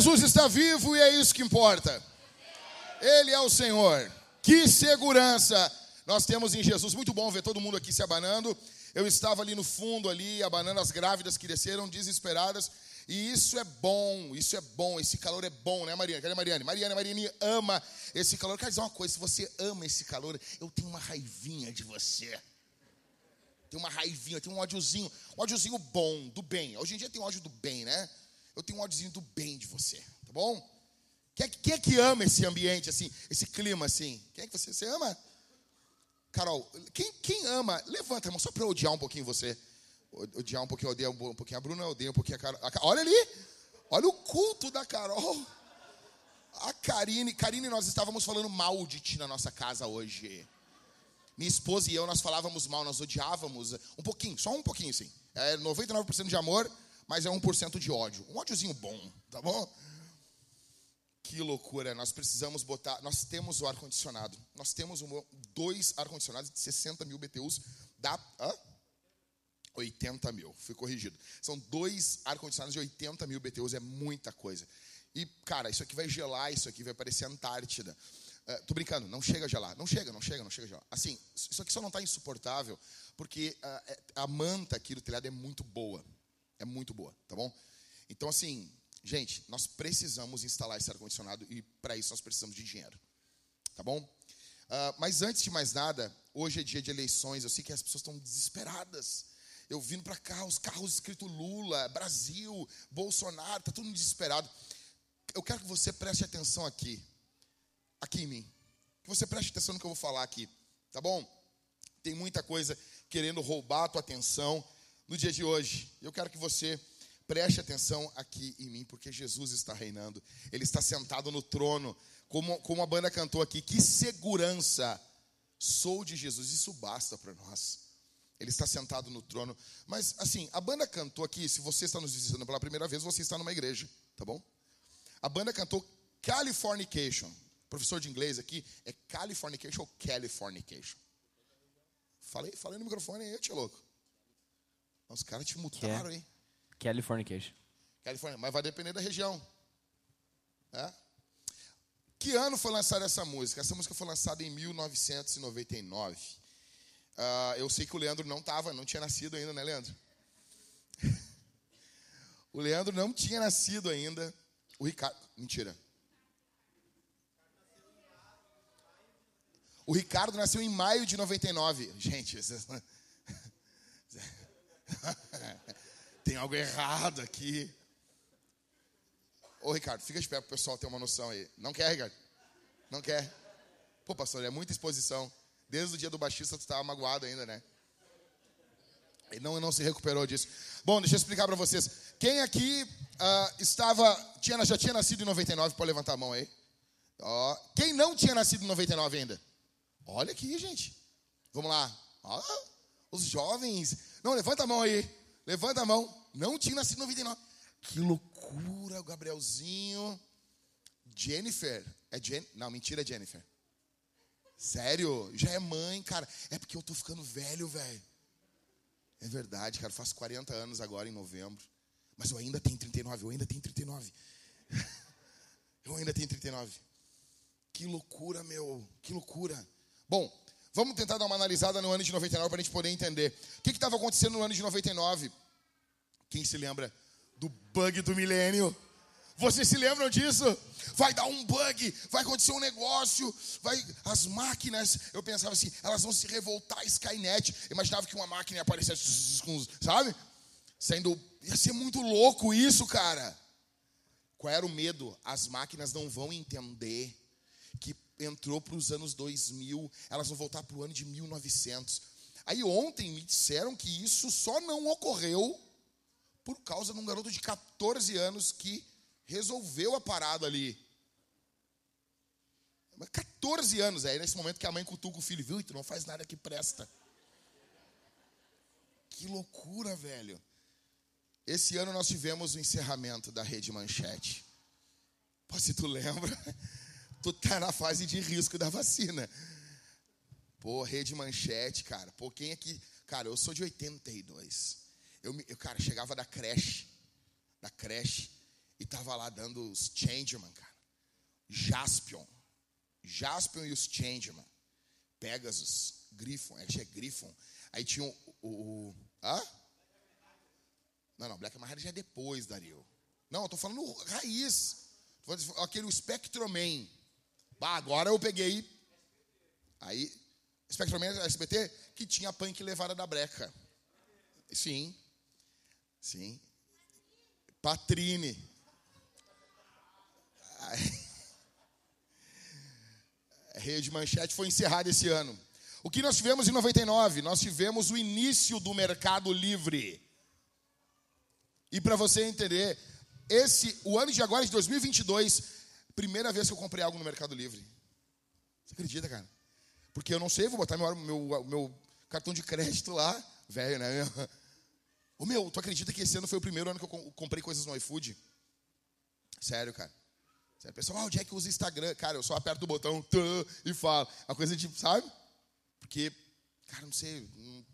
Jesus está vivo e é isso que importa. Ele é o Senhor. Que segurança nós temos em Jesus. Muito bom ver todo mundo aqui se abanando. Eu estava ali no fundo ali, abanando as grávidas que desceram desesperadas. E isso é bom, isso é bom, esse calor é bom, né, Mariana? Cadê a Mariane? Mariane, Mariane ama esse calor. Quer dizer uma coisa, se você ama esse calor, eu tenho uma raivinha de você. Tenho uma raivinha, tenho um ódiozinho, um ódiozinho bom, do bem. Hoje em dia tem ódio do bem, né? Eu tenho um ódiozinho do bem de você, tá bom? Quem é, quem é que ama esse ambiente, assim, esse clima, assim? Quem é que você, você ama? Carol, quem, quem ama, levanta a mão só para odiar um pouquinho você. Odiar um pouquinho, odiar um pouquinho a Bruna, odeio um pouquinho a Carol. Olha ali, olha o culto da Carol. A Karine, Karine, nós estávamos falando mal de ti na nossa casa hoje. Minha esposa e eu, nós falávamos mal, nós odiávamos um pouquinho, só um pouquinho, sim. É 99% de amor, mas é 1% de ódio. Um ódiozinho bom, tá bom? Que loucura, nós precisamos botar. Nós temos o ar-condicionado. Nós temos um, dois ar-condicionados de 60 mil BTUs. Dá. Hã? 80 mil, fui corrigido. São dois ar-condicionados de 80 mil BTUs, é muita coisa. E, cara, isso aqui vai gelar, isso aqui vai parecer Antártida. Uh, tô brincando, não chega a gelar. Não chega, não chega, não chega a gelar. Assim, isso aqui só não está insuportável, porque uh, a manta aqui do telhado é muito boa. É muito boa, tá bom? Então, assim, Gente, nós precisamos instalar esse ar-condicionado e para isso nós precisamos de dinheiro. Tá bom? Uh, mas antes de mais nada, hoje é dia de eleições. Eu sei que as pessoas estão desesperadas. Eu vindo para cá, os carros escrito Lula, Brasil, Bolsonaro, tá todo mundo desesperado. Eu quero que você preste atenção aqui, aqui em mim. Que você preste atenção no que eu vou falar aqui, tá bom? Tem muita coisa querendo roubar a tua atenção no dia de hoje. Eu quero que você Preste atenção aqui em mim, porque Jesus está reinando. Ele está sentado no trono. Como, como a banda cantou aqui, que segurança. Sou de Jesus, isso basta para nós. Ele está sentado no trono. Mas, assim, a banda cantou aqui. Se você está nos visitando pela primeira vez, você está numa igreja, tá bom? A banda cantou Californication. Professor de inglês aqui, é Californication ou Californication? Falei, falei no microfone aí, tio louco. Os caras te mutaram, hein? Californication. California, mas vai depender da região. É? Que ano foi lançada essa música? Essa música foi lançada em 1999. Uh, ah, eu sei que o Leandro não estava, não tinha nascido ainda, né, Leandro? o Leandro não tinha nascido ainda. O Ricardo. Mentira. O Ricardo nasceu em maio de 99. Gente, vocês... tem algo errado aqui. Ô, Ricardo, fica de pé para o pessoal ter uma noção aí. Não quer, Ricardo? Não quer? Pô, pastor, é muita exposição. Desde o dia do baixista tu estava magoado ainda, né? E não, não se recuperou disso. Bom, deixa eu explicar para vocês. Quem aqui uh, estava, tinha, já tinha nascido em 99, pode levantar a mão aí. Ó, quem não tinha nascido em 99 ainda? Olha aqui, gente. Vamos lá. Ó, os jovens. Não, levanta a mão aí. Levanta a mão. Não tinha nascido em 99. Que loucura, o Gabrielzinho. Jennifer. É Jen... Não, mentira, é Jennifer. Sério? Já é mãe, cara. É porque eu tô ficando velho, velho. É verdade, cara. Eu faço 40 anos agora em novembro. Mas eu ainda tenho 39. Eu ainda tenho 39. eu ainda tenho 39. Que loucura, meu. Que loucura. Bom, vamos tentar dar uma analisada no ano de 99 para a gente poder entender. O que estava acontecendo no ano de 99? Quem se lembra do bug do milênio? Vocês se lembram disso? Vai dar um bug, vai acontecer um negócio, vai as máquinas, eu pensava assim, elas vão se revoltar Skynet. Eu imaginava que uma máquina ia aparecer, sabe? Sendo ia ser muito louco isso, cara. Qual era o medo? As máquinas não vão entender que entrou para os anos 2000, elas vão voltar para o ano de 1900. Aí ontem me disseram que isso só não ocorreu por causa de um garoto de 14 anos que resolveu a parada ali. 14 anos, é nesse momento que a mãe cutuca o filho, viu? E tu não faz nada que presta. Que loucura, velho. Esse ano nós tivemos o encerramento da rede Manchete. Pô, se tu lembra, tu tá na fase de risco da vacina. Pô, rede Manchete, cara. Pô, quem aqui. Cara, eu sou de 82. Eu, eu, cara, chegava da creche, da creche, E tava lá dando os Changeman, cara. Jaspion. Jaspion e os Changeman. Pegasus, Griffon, acho que é Griffon. Aí tinha o. o, o hã? Não, não, Black Maria já é depois, Dario. Não, eu tô falando raiz. Aquele Spectroman. Bah, agora eu peguei. Aí, Spectroman SBT, que tinha punk levada da breca. Sim. Sim. Patrine. Rede Manchete foi encerrada esse ano. O que nós tivemos em 99? Nós tivemos o início do Mercado Livre. E para você entender, esse, o ano de agora, de 2022, primeira vez que eu comprei algo no Mercado Livre. Você acredita, cara? Porque eu não sei, vou botar meu, meu, meu cartão de crédito lá, velho, né? Ô meu, tu acredita que esse ano foi o primeiro ano que eu comprei coisas no iFood? Sério, cara. Sério, pessoal, ah, o Jack usa Instagram. Cara, eu só aperto o botão e falo. A coisa de, sabe? Porque, cara, não sei. Não...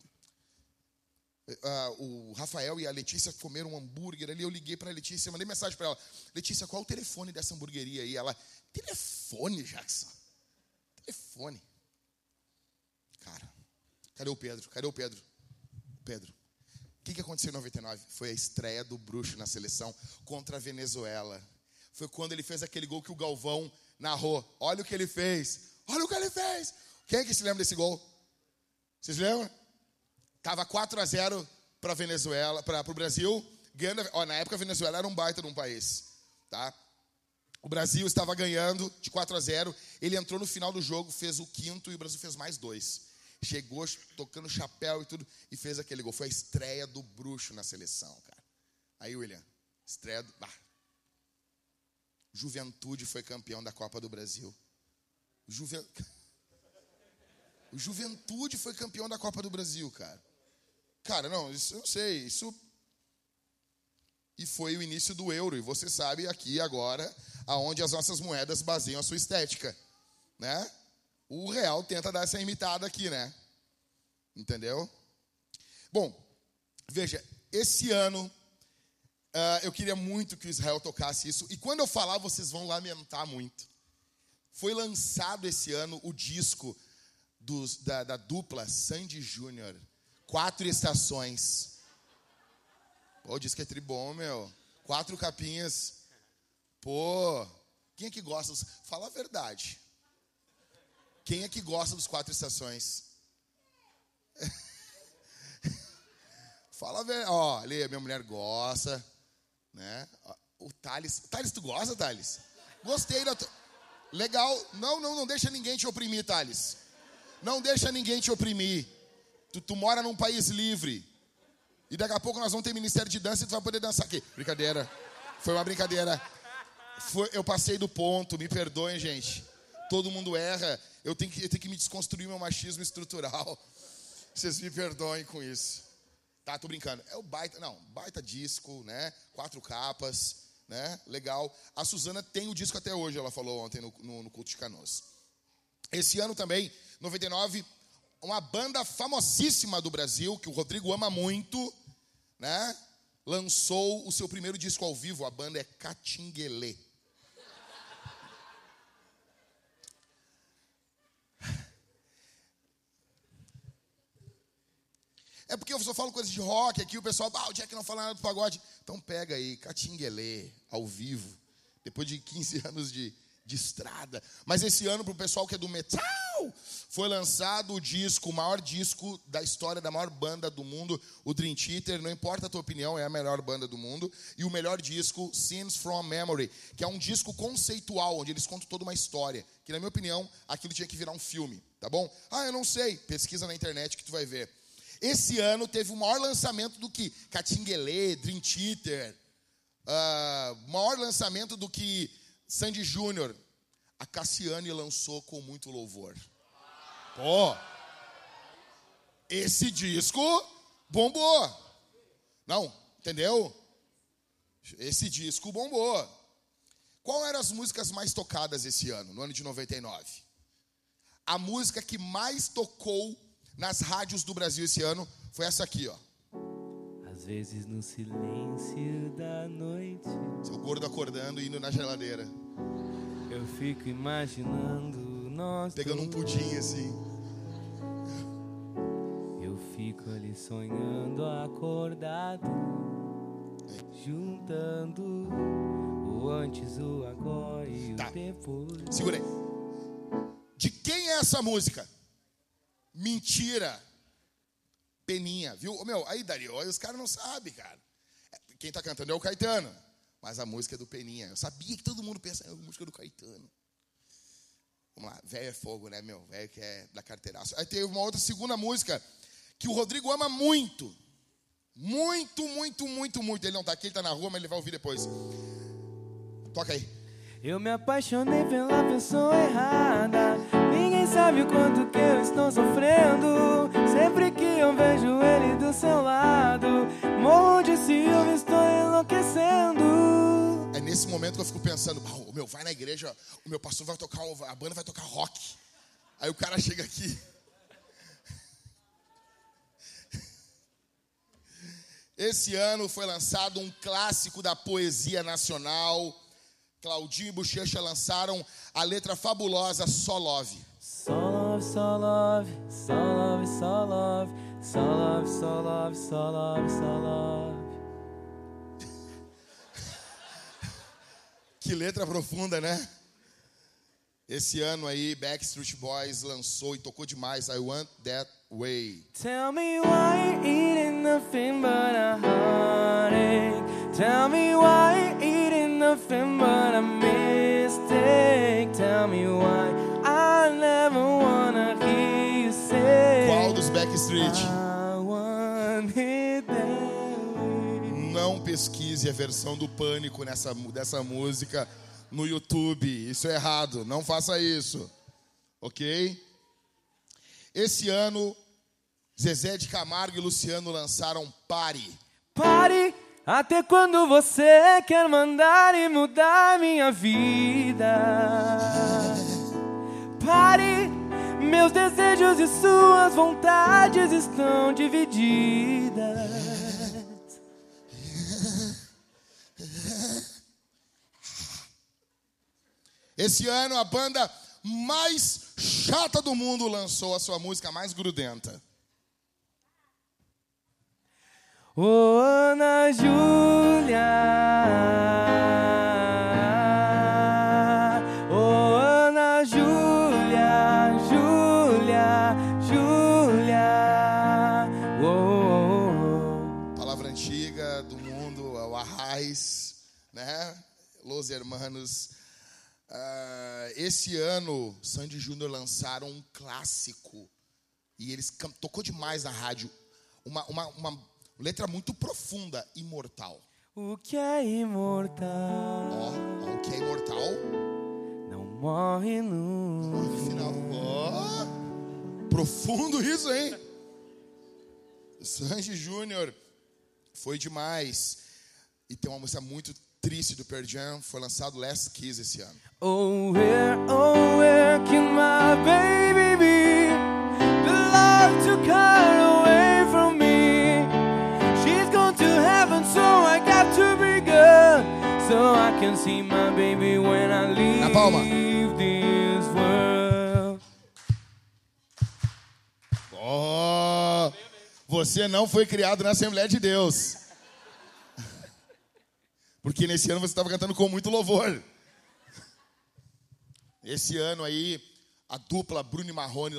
Uh, o Rafael e a Letícia comeram um hambúrguer ali. Eu liguei para a Letícia, mandei mensagem para ela: Letícia, qual é o telefone dessa hamburgueria aí? Ela, telefone, Jackson. Telefone. Cara, cadê o Pedro? Cadê o Pedro? Pedro que, que aconteceu em 99? Foi a estreia do Bruxo na seleção contra a Venezuela. Foi quando ele fez aquele gol que o Galvão narrou. Olha o que ele fez. Olha o que ele fez. Quem é que se lembra desse gol? Vocês lembram? Tava 4 a 0 para Venezuela, para o Brasil. Ganhando, ó, na época a Venezuela era um baita de um país, tá? O Brasil estava ganhando de 4 a 0. Ele entrou no final do jogo, fez o quinto e o Brasil fez mais dois chegou tocando chapéu e tudo, e fez aquele gol. Foi a estreia do bruxo na seleção, cara. Aí, William, estreia do. Juventude foi campeão da Copa do Brasil. Juventude foi campeão da Copa do Brasil, cara. Cara, não, isso eu não sei. Isso. E foi o início do euro. E você sabe aqui agora aonde as nossas moedas baseiam a sua estética, né? O real tenta dar essa imitada aqui, né? Entendeu? Bom, veja, esse ano uh, eu queria muito que o Israel tocasse isso. E quando eu falar, vocês vão lamentar muito. Foi lançado esse ano o disco dos, da, da dupla Sandy Júnior. Quatro estações. Pô, o disco é tribom, meu. Quatro capinhas. Pô, quem é que gosta? Fala a verdade. Quem é que gosta dos quatro estações? Fala, velho. Ó, ali, minha mulher gosta, né? O Thales. Thales, tu gosta, Thales? Gostei da. Tu... Legal. Não, não, não deixa ninguém te oprimir, Thales. Não deixa ninguém te oprimir. Tu, tu mora num país livre. E daqui a pouco nós vamos ter ministério de dança e tu vai poder dançar aqui. Brincadeira. Foi uma brincadeira. Foi, eu passei do ponto, me perdoem, gente. Todo mundo erra. Eu tenho que, eu tenho que me desconstruir meu machismo estrutural. Vocês me perdoem com isso. Tá, tô brincando. É o baita, não, baita disco, né? Quatro capas, né? Legal. A Suzana tem o disco até hoje, ela falou ontem no, no, no culto de Canoas. Esse ano também, 99, uma banda famosíssima do Brasil, que o Rodrigo ama muito, né? Lançou o seu primeiro disco ao vivo, a banda é Catinguelê. É porque eu só falo coisas de rock aqui, o pessoal, ah, o Jack não fala nada do pagode. Então pega aí, Catinguelê, ao vivo, depois de 15 anos de, de estrada. Mas esse ano, para o pessoal que é do metal, foi lançado o disco, o maior disco da história da maior banda do mundo, o Dream Theater. Não importa a tua opinião, é a melhor banda do mundo. E o melhor disco, Scenes from Memory, que é um disco conceitual, onde eles contam toda uma história. Que, na minha opinião, aquilo tinha que virar um filme, tá bom? Ah, eu não sei. Pesquisa na internet que tu vai ver. Esse ano teve o maior lançamento do que Catinguelê, Dream Theater, uh, maior lançamento do que Sandy Júnior. A Cassiane lançou com muito louvor. Pô, esse disco bombou. Não, entendeu? Esse disco bombou. Qual eram as músicas mais tocadas esse ano, no ano de 99? A música que mais tocou nas rádios do Brasil esse ano foi essa aqui, ó. Às vezes no silêncio da noite Seu gordo acordando e indo na geladeira. Eu fico imaginando nós Pegando um pudim assim. Eu fico ali sonhando acordado, juntando o antes, o agora e Tá. o depois. Segura aí. De quem é essa música? Mentira. Peninha, viu? Meu, aí, Dario, os caras não sabem, cara. É, Quem tá cantando é o Caetano. Mas a música é do Peninha. Eu sabia que todo mundo pensa, é a música do Caetano. Vamos lá, velho é fogo, né, meu? Velho que é da carteiraço. Aí tem uma outra segunda música que o Rodrigo ama muito. Muito, muito, muito, muito. Ele não tá aqui, ele tá na rua, mas ele vai ouvir depois. Toca aí. Eu me apaixonei pela pessoa errada. Ninguém sabe o quanto que eu estou sofrendo. Sempre que eu vejo ele do seu lado, morro de ciúme, estou enlouquecendo. É nesse momento que eu fico pensando, "Ah, o meu vai na igreja, o meu pastor vai tocar, a banda vai tocar rock. Aí o cara chega aqui. Esse ano foi lançado um clássico da poesia nacional. Claudinho e Bochecha lançaram a letra fabulosa Só Love. Só love, só love, só love, só love, só love, só love, só love, só love. Que letra profunda, né? Esse ano aí, Backstreet Boys lançou e tocou demais I Want That Way. Tell me why you're eating nothing but a heartache. Tell me why you're eating nothing but a mistake. Tell me why I never Way. Não pesquise a versão do Pânico nessa, dessa música no YouTube. Isso é errado. Não faça isso. Ok? Esse ano, Zezé de Camargo e Luciano lançaram Pare. Pare até quando você quer mandar e mudar minha vida. Pare, meus desejos e suas vontades estão divididas. Esse ano, a banda mais chata do mundo lançou a sua música mais grudenta. Ô Ana Júlia, Los Hermanos. Ah, esse ano, Sandy Júnior lançaram um clássico. E eles tocou demais na rádio. Uma, uma, uma letra muito profunda, imortal. O que é imortal Ó, ó, o que é imortal? não morre nunca. Final. Ó, profundo isso, hein? Sanji Júnior foi demais. E tem uma música muito triste do Pearl Jam, foi lançado Last Kiss esse ano. Oh, where, oh, where can my baby be? The love took her away from me. She's gone to heaven, so I got to be good. So I can see my baby when I leave Na palma. this world. Oh, você não foi criado na Assembleia de Deus. Porque nesse ano você estava cantando com muito louvor. Esse ano aí, a dupla Bruno e Marrone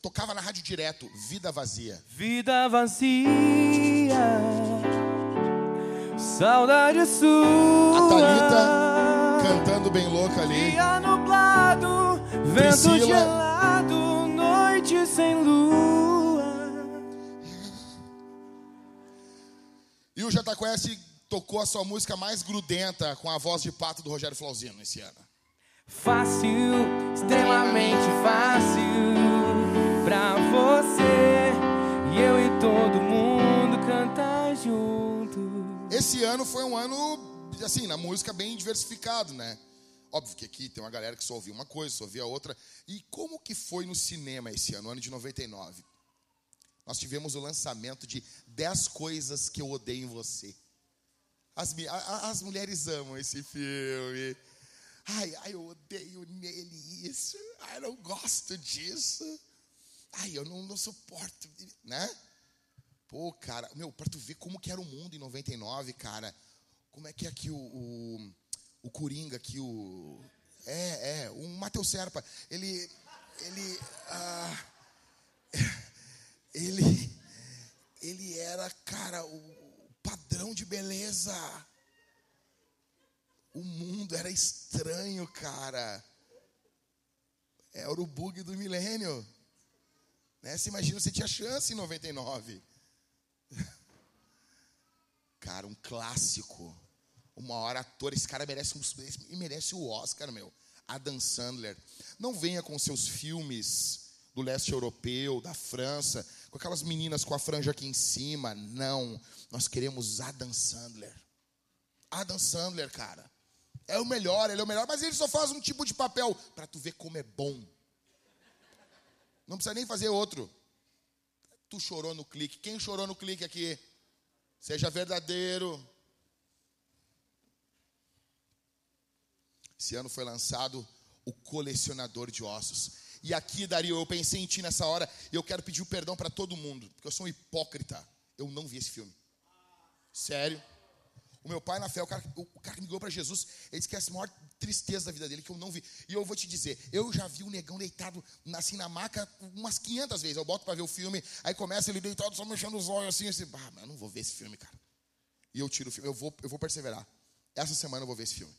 tocava na rádio direto, Vida Vazia. Vida vazia, saudade sua. A Thalita cantando bem louca ali. Dia nublado, vento Priscila. gelado, noite sem lua. E o Jataquest tocou a sua música mais grudenta com a voz de pato do Rogério Flauzino esse ano. Fácil, extremamente fácil pra você e eu e todo mundo cantar junto. Esse ano foi um ano, assim, na música bem diversificado, né? Óbvio que aqui tem uma galera que só ouvia uma coisa, só ouvia outra. E como que foi no cinema esse ano, ano de 99? nós tivemos o lançamento de 10 coisas que eu odeio em você. As, as mulheres amam esse filme. Ai, ai, eu odeio nele isso. Ai, eu não gosto disso. Ai, eu não, não suporto, né? Pô, cara, meu, pra tu ver como que era o mundo em 99, cara. Como é que é aqui o, o, o Coringa aqui, o... É, é, o Matheus Serpa. Ele, ele, ah, ele, ele era, cara, o padrão de beleza. O mundo era estranho, cara. Era o bug do milênio. Né? Você imagina, você tinha chance em 99. Cara, um clássico. O maior ator. Esse cara merece, um, merece o Oscar, meu. Adam Sandler. Não venha com seus filmes do leste europeu, da França, com aquelas meninas com a franja aqui em cima. Não. Nós queremos Adam Sandler. Adam Sandler, cara. É o melhor, ele é o melhor, mas ele só faz um tipo de papel para tu ver como é bom. Não precisa nem fazer outro. Tu chorou no clique. Quem chorou no clique aqui? Seja verdadeiro. Esse ano foi lançado O Colecionador de Ossos. E aqui, Dario, eu pensei em ti nessa hora e eu quero pedir o perdão para todo mundo, porque eu sou um hipócrita. Eu não vi esse filme. Sério. O meu pai na fé, o cara, o cara que me ligou para Jesus, ele disse que é a maior tristeza da vida dele que eu não vi. E eu vou te dizer, eu já vi o negão deitado assim na maca umas 500 vezes. Eu boto para ver o filme, aí começa ele deitado só mexendo os olhos assim, assim, ah, mas eu não vou ver esse filme, cara. E eu tiro o filme, eu vou, eu vou perseverar. Essa semana eu vou ver esse filme.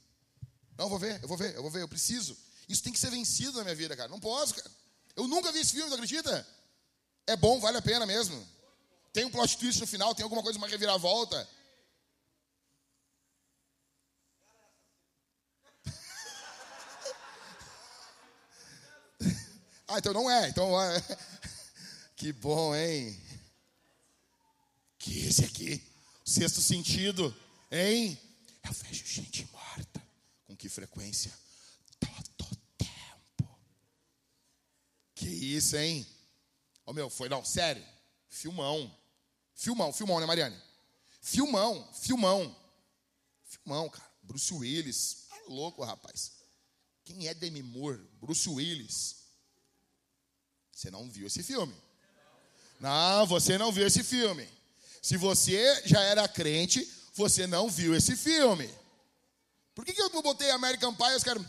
Não, eu vou ver, eu vou ver, eu vou ver, eu preciso. Isso tem que ser vencido na minha vida, cara. Não posso, cara. Eu nunca vi esse filme, tu acredita? É bom, vale a pena mesmo. Tem um plot twist no final, tem alguma coisa, uma reviravolta. Ah, então não é. Então é. Que bom, hein? Que esse aqui, sexto sentido, hein? Eu vejo gente morta. Com que frequência? Que isso, hein? Ô meu, foi não, sério. Filmão. Filmão, filmão, né, Mariane? Filmão, filmão. Filmão, cara. Bruce Willis. Tá louco, rapaz. Quem é Demi Moore? Bruce Willis. Você não viu esse filme. Não, você não viu esse filme. Se você já era crente, você não viu esse filme. Por que, que eu botei American Pie e os caras.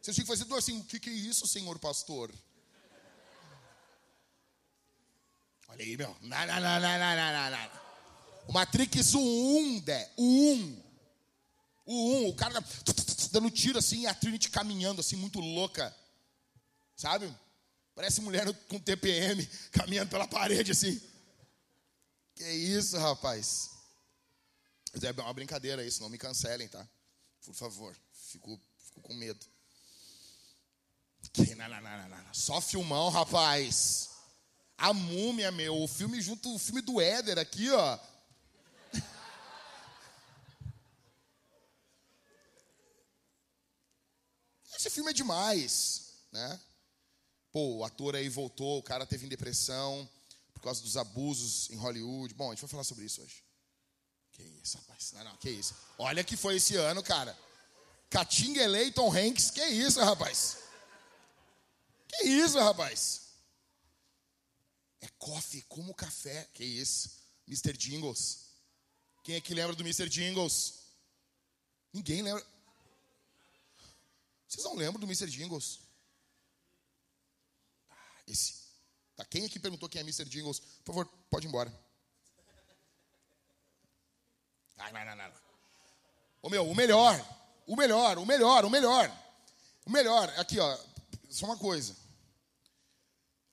Vocês tinham que fazer assim: o que, que é isso, senhor pastor? Olha aí, meu. Não, não, não, não, não, não. O Matrix 1, Dé. O 1. O 1, o cara dando tiro assim a Trinity caminhando assim, muito louca. Sabe? Parece mulher com TPM caminhando pela parede assim. Que isso, rapaz. Mas É uma brincadeira isso, não me cancelem, tá? Por favor. Fico, fico com medo. Que, não, não, não, não. Só filmão, rapaz. A múmia, meu. O filme junto, o filme do Éder aqui, ó. Esse filme é demais, né? Pô, o ator aí voltou, o cara teve em depressão por causa dos abusos em Hollywood. Bom, a gente vai falar sobre isso hoje. Que isso, rapaz. Não, não, que isso. Olha que foi esse ano, cara. Catinga Elei, Tom Hanks. Que isso, rapaz. Que isso, rapaz. É coffee, como café. Que isso. Mr. Jingles. Quem é que lembra do Mr. Jingles? Ninguém lembra. Vocês não lembram do Mr. Jingles? Ah, esse. Tá, quem aqui perguntou quem é Mr. Jingles? Por favor, pode ir embora. Ai, não, não, não. Ô meu, o melhor, o melhor, o melhor, o melhor. O melhor, aqui ó, só uma coisa.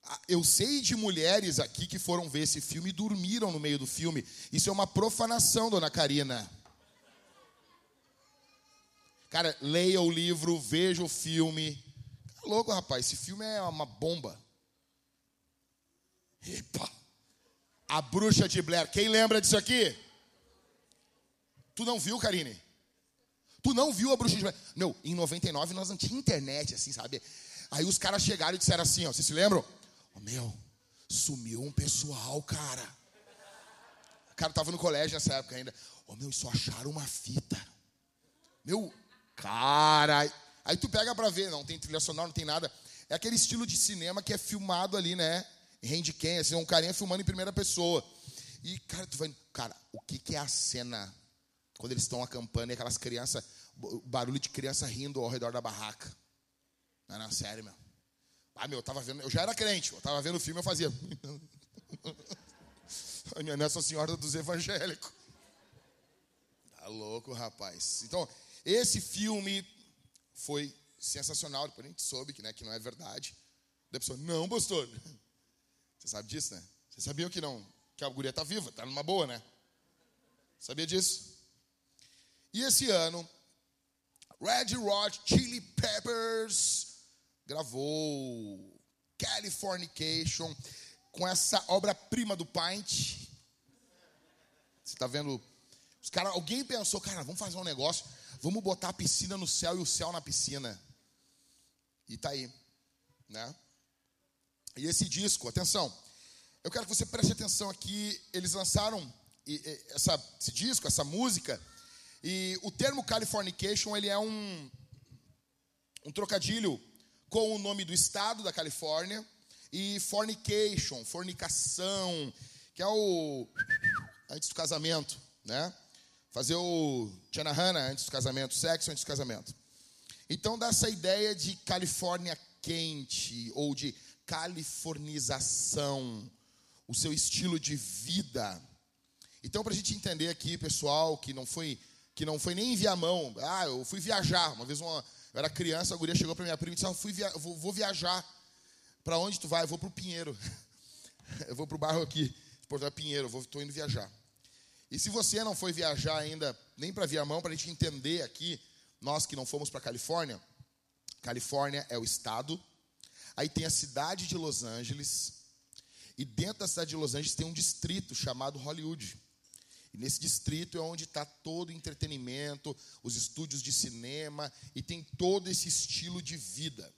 Ah, Eu sei de mulheres aqui que foram ver esse filme e dormiram no meio do filme. Isso é uma profanação, dona Karina. Cara, leia o livro, veja o filme. Tá louco, rapaz, esse filme é uma bomba. Epa! A Bruxa de Blair. Quem lembra disso aqui? Tu não viu, Karine? Tu não viu a Bruxa de Blair? Meu, em 99 nós não tinha internet, assim, sabe? Aí os caras chegaram e disseram assim, ó, vocês se lembram? Ô, meu, Sumiu um pessoal, cara. Cara, eu tava no colégio nessa época ainda. Ô, meu, só acharam uma fita. Meu, cara. Aí tu pega pra ver, não tem trilha sonora, não tem nada. É aquele estilo de cinema que é filmado ali, né? Handcam, assim, um carinha filmando em primeira pessoa. E, cara, tu vai. Cara, o que, que é a cena quando eles estão acampando e aquelas crianças. Barulho de criança rindo ao redor da barraca. Não, não, sério, meu. Ah, meu, eu tava vendo. Eu já era crente, eu tava vendo o filme, eu fazia. A minha Nossa Senhora dos Evangélicos. Tá louco, rapaz. Então, esse filme foi sensacional. Depois a gente soube que, né, que não é verdade. Da pessoa, não, pastor. Você sabe disso, né? Você sabia que não? Que a guria tá viva, tá numa boa, né? Sabia disso? E esse ano, Red Hot Chili Peppers gravou Californication com essa obra-prima do Paint. Você está vendo? Os cara, alguém pensou, cara, vamos fazer um negócio, vamos botar a piscina no céu e o céu na piscina. E tá aí, né? E esse disco, atenção, eu quero que você preste atenção aqui. Eles lançaram essa, esse disco, essa música, e o termo Californication ele é um, um trocadilho com o nome do estado da Califórnia e fornication, fornicação, que é o antes do casamento, né? Fazer o Chanahana antes do casamento, sexo antes do casamento. Então dá essa ideia de Califórnia quente ou de californização, o seu estilo de vida. Então para a gente entender aqui, pessoal, que não foi que não foi nem enviar mão. Ah, eu fui viajar. Uma vez uma, eu era criança, a guria chegou para minha prima e disse: ah, fui via, vou, vou viajar. Para onde tu vai? Eu vou para o Pinheiro. eu vou para o bairro aqui, Porto Pinheiro, estou indo viajar. E se você não foi viajar ainda, nem para Viamão, para a gente entender aqui, nós que não fomos para Califórnia, Califórnia é o estado, aí tem a cidade de Los Angeles, e dentro da cidade de Los Angeles tem um distrito chamado Hollywood. E nesse distrito é onde está todo o entretenimento, os estúdios de cinema, e tem todo esse estilo de vida.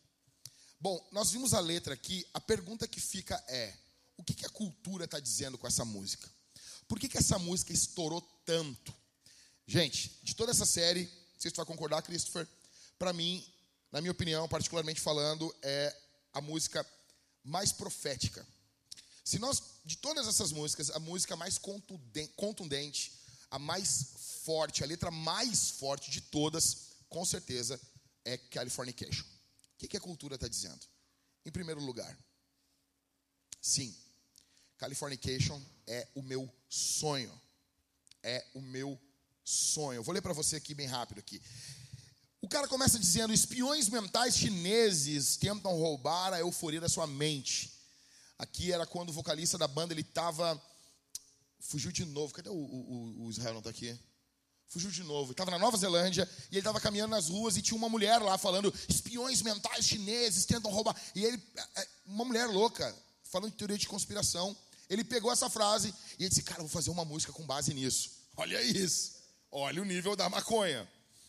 Bom, nós vimos a letra aqui, a pergunta que fica é: o que, que a cultura está dizendo com essa música? Por que, que essa música estourou tanto? Gente, de toda essa série, não sei se tu vai concordar, Christopher, para mim, na minha opinião, particularmente falando, é a música mais profética. Se nós, de todas essas músicas, a música mais contundente, a mais forte, a letra mais forte de todas, com certeza, é Californication. O que, que a cultura está dizendo? Em primeiro lugar, sim, Californication é o meu sonho. É o meu sonho. Vou ler para você aqui bem rápido aqui. O cara começa dizendo: espiões mentais chineses tentam roubar a euforia da sua mente. Aqui era quando o vocalista da banda ele estava fugiu de novo. Cadê o, o, o Israel não está aqui? Fugiu de novo. Estava na Nova Zelândia e ele estava caminhando nas ruas e tinha uma mulher lá falando: espiões mentais chineses tentam roubar. E ele, é, é, uma mulher louca, falando de teoria de conspiração. Ele pegou essa frase e ele disse: Cara, vou fazer uma música com base nisso. Olha isso. Olha o nível da maconha.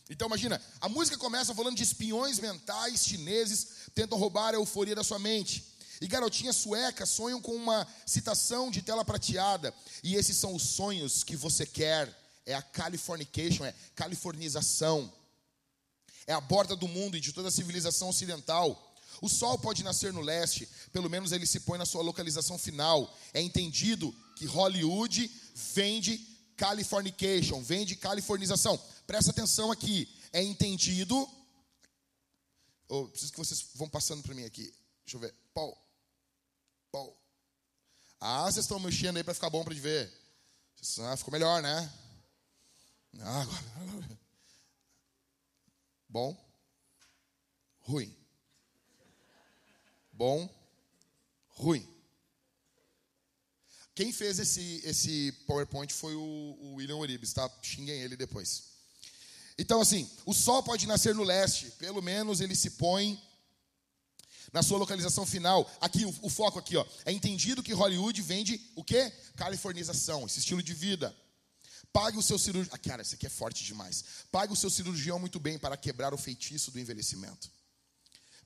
Então imagina, a música começa falando de espiões mentais chineses tentam roubar a euforia da sua mente. E garotinhas suecas sonham com uma citação de tela prateada. E esses são os sonhos que você quer. É a Californication, é californização. É a borda do mundo e de toda a civilização ocidental. O sol pode nascer no leste, pelo menos ele se põe na sua localização final. É entendido que Hollywood vende Californication, vende californização. Presta atenção aqui. É entendido. Oh, preciso que vocês vão passando para mim aqui. Deixa eu ver. Paul. Paul. Ah, vocês estão mexendo aí para ficar bom para de ver. Ah, ficou melhor, né? Ah, agora. Bom. Ruim bom, ruim. Quem fez esse, esse PowerPoint foi o, o William Oribes, tá? Xinguem ele depois. Então, assim, o sol pode nascer no leste, pelo menos ele se põe na sua localização final. Aqui, o, o foco aqui, ó. É entendido que Hollywood vende o quê? Californização, esse estilo de vida. Pague o seu cirurgião. Ah, cara, isso aqui é forte demais. Pague o seu cirurgião muito bem para quebrar o feitiço do envelhecimento.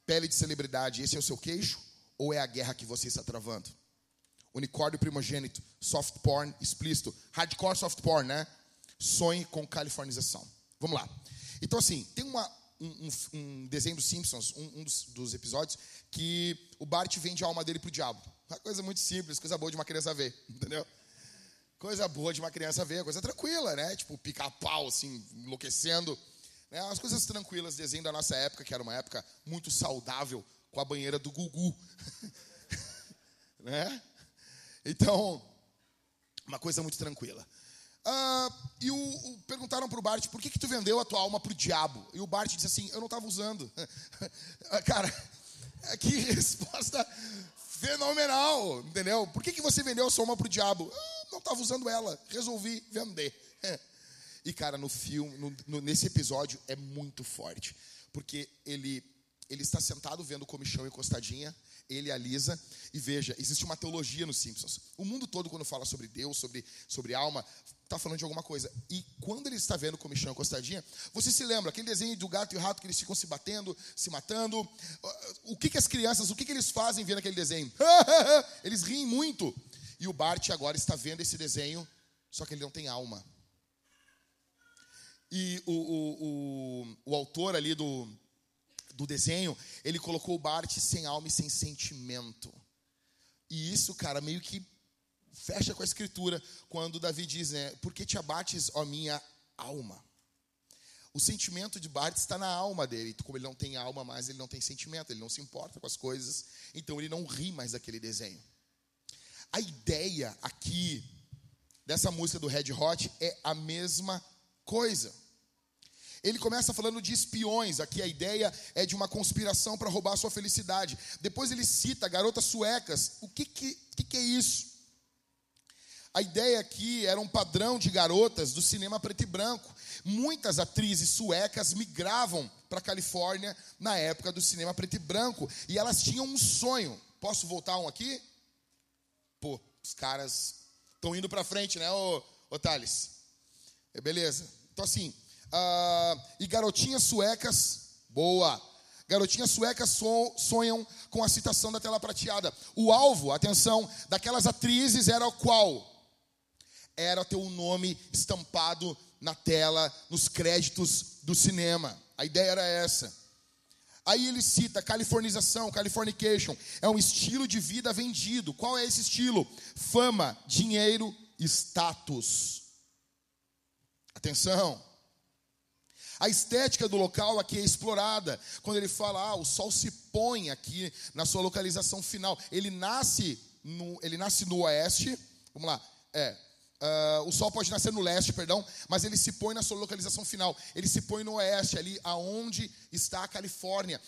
Pele de celebridade, esse é o seu queixo? Ou é a guerra que você está travando? unicórnio primogênito, soft porn explícito, hardcore soft porn, né? Sonhe com californização. Vamos lá. Então, assim, tem uma, um, um, um desenho dos Simpsons, um, um dos, dos, episódios, que o Bart vende a alma dele pro diabo. Uma coisa muito simples, coisa boa de uma criança ver, entendeu? Coisa boa de uma criança ver, coisa tranquila, né? Tipo, pica-pau, assim, enlouquecendo. Né? As coisas tranquilas, desenho da nossa época, que era uma época muito saudável, com a banheira do Gugu. né? Então, uma coisa muito tranquila. Uh, e o, o, perguntaram para o Bart, por que, que tu vendeu a tua alma para o diabo? E o Bart disse assim, eu não estava usando. Cara, que resposta fenomenal, entendeu? Por que, que você vendeu a sua alma para o diabo? Eu não estava usando ela, resolvi vender. E, cara, no filme, no, no, nesse episódio é muito forte. Porque ele, ele está sentado vendo o comichão encostadinha, ele e a Lisa. E veja, existe uma teologia nos Simpsons. O mundo todo, quando fala sobre Deus, sobre, sobre alma, está falando de alguma coisa. E quando ele está vendo o comichão encostadinha, você se lembra, aquele desenho do gato e o rato que eles ficam se batendo, se matando. O que, que as crianças, o que, que eles fazem vendo aquele desenho? eles riem muito. E o Bart agora está vendo esse desenho, só que ele não tem alma. E o, o, o, o autor ali do, do desenho, ele colocou o Bart sem alma e sem sentimento. E isso, cara, meio que fecha com a escritura quando Davi diz, né? Por que te abates, ó minha alma? O sentimento de Bart está na alma dele. Como ele não tem alma mais, ele não tem sentimento, ele não se importa com as coisas, então ele não ri mais daquele desenho. A ideia aqui dessa música do Red Hot é a mesma coisa. Ele começa falando de espiões, aqui a ideia é de uma conspiração para roubar sua felicidade. Depois ele cita garotas suecas. O que, que, que, que é isso? A ideia aqui era um padrão de garotas do cinema preto e branco. Muitas atrizes suecas migravam para a Califórnia na época do cinema preto e branco. E elas tinham um sonho. Posso voltar um aqui? Pô, os caras estão indo para frente, né, ô, ô Thales? É, beleza. Então, assim, uh, e garotinhas suecas, boa. Garotinhas suecas sonham com a citação da tela prateada. O alvo, atenção, daquelas atrizes era o qual? Era ter o um nome estampado na tela, nos créditos do cinema. A ideia era essa. Aí ele cita californização, californication. É um estilo de vida vendido. Qual é esse estilo? Fama, dinheiro, status. Atenção. A estética do local aqui é explorada. Quando ele fala, ah, o sol se põe aqui na sua localização final. Ele nasce no, ele nasce no oeste. Vamos lá. É, Uh, o sol pode nascer no leste, perdão, mas ele se põe na sua localização final. Ele se põe no oeste, ali aonde está a Califórnia.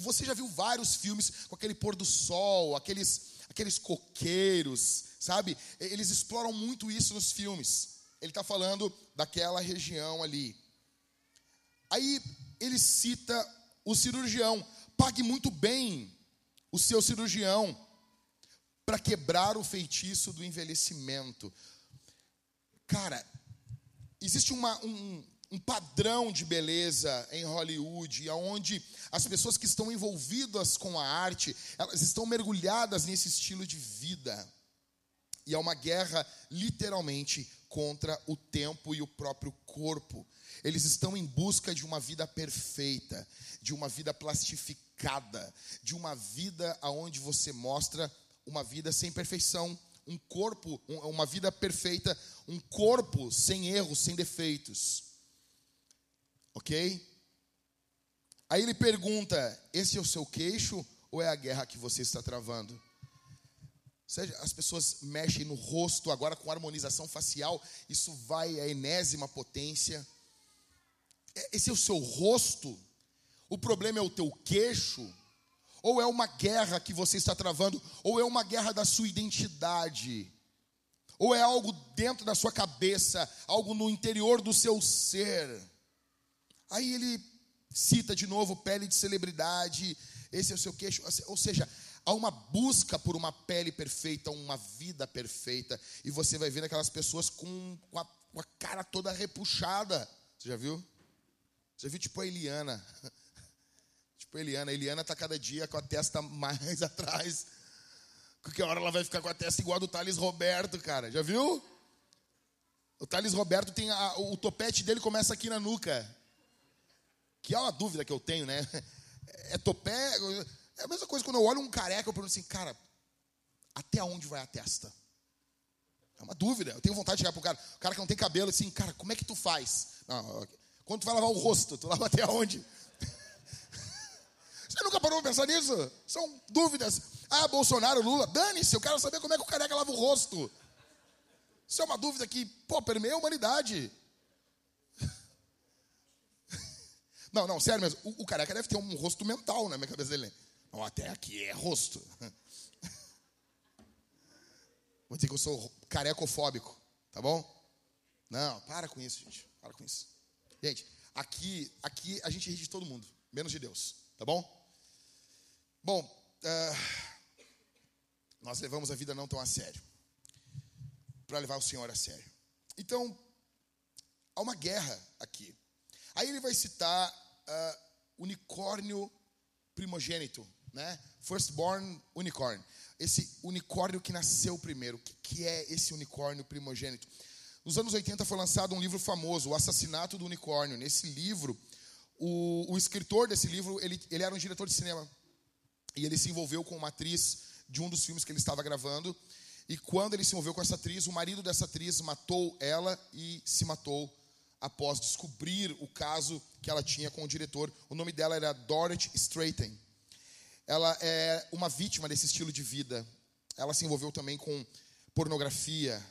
Você já viu vários filmes com aquele pôr do sol, aqueles, aqueles coqueiros, sabe? Eles exploram muito isso nos filmes. Ele está falando daquela região ali. Aí ele cita o cirurgião. Pague muito bem o seu cirurgião para quebrar o feitiço do envelhecimento. Cara, existe uma, um, um padrão de beleza em Hollywood, onde as pessoas que estão envolvidas com a arte, elas estão mergulhadas nesse estilo de vida. E é uma guerra, literalmente, contra o tempo e o próprio corpo. Eles estão em busca de uma vida perfeita, de uma vida plastificada, de uma vida aonde você mostra uma vida sem perfeição, um corpo, uma vida perfeita, um corpo sem erros, sem defeitos. OK? Aí ele pergunta: "Esse é o seu queixo ou é a guerra que você está travando?" seja, as pessoas mexem no rosto agora com harmonização facial, isso vai à enésima potência. É, esse é o seu rosto? O problema é o teu queixo? Ou é uma guerra que você está travando? Ou é uma guerra da sua identidade? Ou é algo dentro da sua cabeça, algo no interior do seu ser? Aí ele cita de novo pele de celebridade, esse é o seu queixo, ou seja, há uma busca por uma pele perfeita, uma vida perfeita, e você vai ver aquelas pessoas com, com, a, com a cara toda repuxada. Você já viu? Você já viu tipo a Eliana? Tipo a Eliana. A Eliana está cada dia com a testa mais atrás. Qualquer hora ela vai ficar com a testa igual a do Thales Roberto, cara. Já viu? O Thales Roberto tem a, o topete dele começa aqui na nuca. Que é uma dúvida que eu tenho, né? É topé. É a mesma coisa quando eu olho um careca, eu pergunto assim, cara, até onde vai a testa? É uma dúvida. Eu tenho vontade de chegar pro cara, o cara que não tem cabelo, assim, cara, como é que tu faz? Não, quando tu vai lavar o rosto, tu lava até onde? Você nunca parou para pensar nisso? São dúvidas. Ah, Bolsonaro, Lula, dane-se, eu quero saber como é que o careca lava o rosto. Isso é uma dúvida que, pô, permeia a humanidade. Não, não, sério mesmo. O, o careca deve ter um rosto mental na minha cabeça dele. Não, até aqui é rosto. Vou dizer que eu sou carecofóbico, tá bom? Não, para com isso, gente. Para com isso. Gente, aqui, aqui a gente ri de todo mundo, menos de Deus, tá bom? Bom, uh, nós levamos a vida não tão a sério, para levar o Senhor a sério. Então, há uma guerra aqui. Aí ele vai citar uh, unicórnio primogênito, né? Firstborn unicorn. Esse unicórnio que nasceu primeiro. O que, que é esse unicórnio primogênito? Nos anos 80 foi lançado um livro famoso, O Assassinato do Unicórnio. Nesse livro, o, o escritor desse livro, ele, ele era um diretor de cinema. E ele se envolveu com uma atriz de um dos filmes que ele estava gravando. E quando ele se envolveu com essa atriz, o marido dessa atriz matou ela e se matou após descobrir o caso que ela tinha com o diretor. O nome dela era Dorothy Straighten. Ela é uma vítima desse estilo de vida. Ela se envolveu também com pornografia,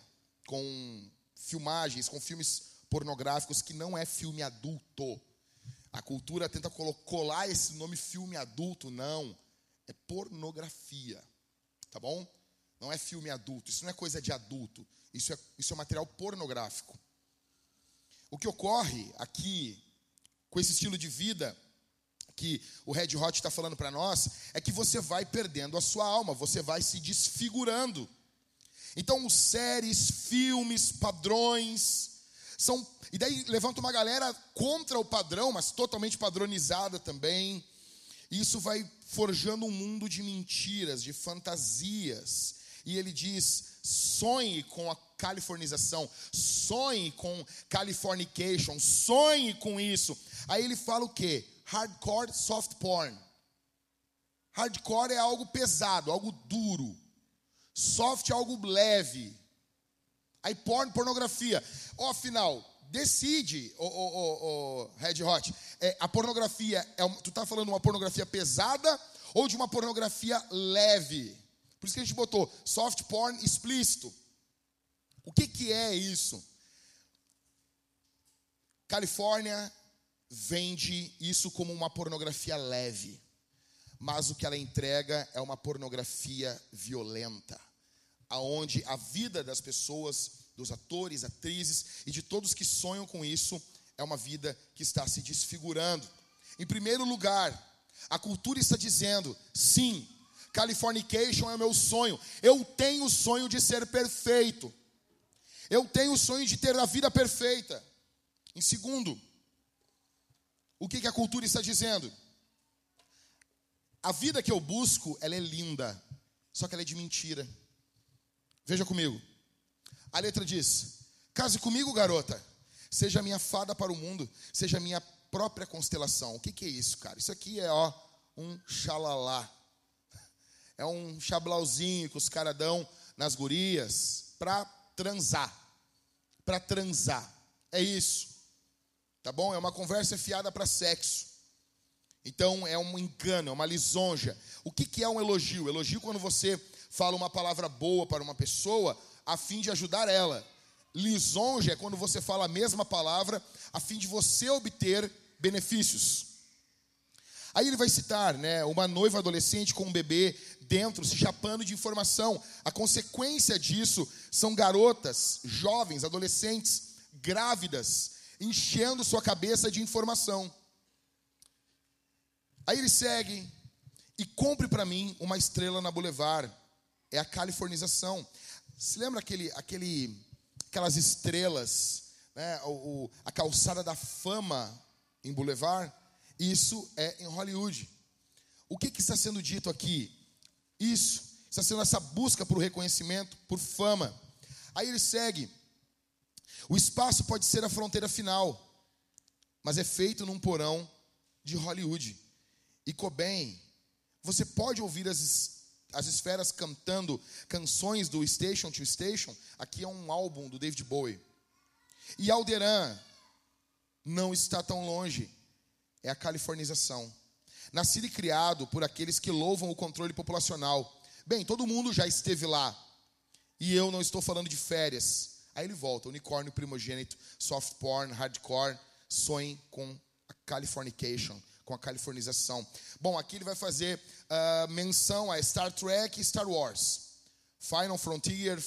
com filmagens, com filmes pornográficos que não é filme adulto. A cultura tenta colar esse nome filme adulto, não. É pornografia. Tá bom? Não é filme adulto. Isso não é coisa de adulto. Isso é, isso é material pornográfico. O que ocorre aqui com esse estilo de vida que o Red Hot está falando para nós é que você vai perdendo a sua alma, você vai se desfigurando. Então, séries, filmes, padrões, são. E daí levanta uma galera contra o padrão, mas totalmente padronizada também. Isso vai forjando um mundo de mentiras, de fantasias. E ele diz: sonhe com a californização, sonhe com californication, sonhe com isso. Aí ele fala o quê? Hardcore soft porn. Hardcore é algo pesado, algo duro. Soft é algo leve. Aí porn, pornografia. Ó, afinal, decide, o, o, Red Hot, é, a pornografia, é, tu tá falando uma pornografia pesada ou de uma pornografia leve? Por isso que a gente botou soft porn explícito. O que, que é isso? Califórnia vende isso como uma pornografia leve, mas o que ela entrega é uma pornografia violenta, aonde a vida das pessoas, dos atores, atrizes e de todos que sonham com isso é uma vida que está se desfigurando. Em primeiro lugar, a cultura está dizendo: sim, Californication é o meu sonho. Eu tenho o sonho de ser perfeito. Eu tenho o sonho de ter a vida perfeita. Em segundo, o que, que a cultura está dizendo? A vida que eu busco, ela é linda, só que ela é de mentira. Veja comigo. A letra diz: Case comigo, garota. Seja minha fada para o mundo, seja minha própria constelação. O que, que é isso, cara? Isso aqui é ó, um xalalá é um chablauzinho que os caras dão nas gurias para transar. Para transar. É isso. Tá bom? É uma conversa fiada para sexo. Então é um engano, é uma lisonja. O que, que é um elogio? Elogio quando você fala uma palavra boa para uma pessoa a fim de ajudar ela. Lisonja é quando você fala a mesma palavra a fim de você obter benefícios. Aí ele vai citar, né, uma noiva adolescente com um bebê dentro, se chapando de informação. A consequência disso são garotas, jovens, adolescentes, grávidas, enchendo sua cabeça de informação. Aí ele segue e compre para mim uma estrela na Boulevard. É a californização. Se lembra aquele, aquele, aquelas estrelas, né, o, o, a calçada da fama em Boulevard? Isso é em Hollywood. O que, que está sendo dito aqui? Isso está sendo essa busca por reconhecimento, por fama. Aí ele segue. O espaço pode ser a fronteira final, mas é feito num porão de Hollywood. E Cobain, você pode ouvir as, as esferas cantando canções do Station to Station. Aqui é um álbum do David Bowie. E Alderan não está tão longe. É a californização. Nascido e criado por aqueles que louvam o controle populacional. Bem, todo mundo já esteve lá. E eu não estou falando de férias. Aí ele volta, unicórnio primogênito, soft porn, hardcore, sonhem com a Californication, com a californização. Bom, aqui ele vai fazer uh, menção a Star Trek e Star Wars. Final Frontier,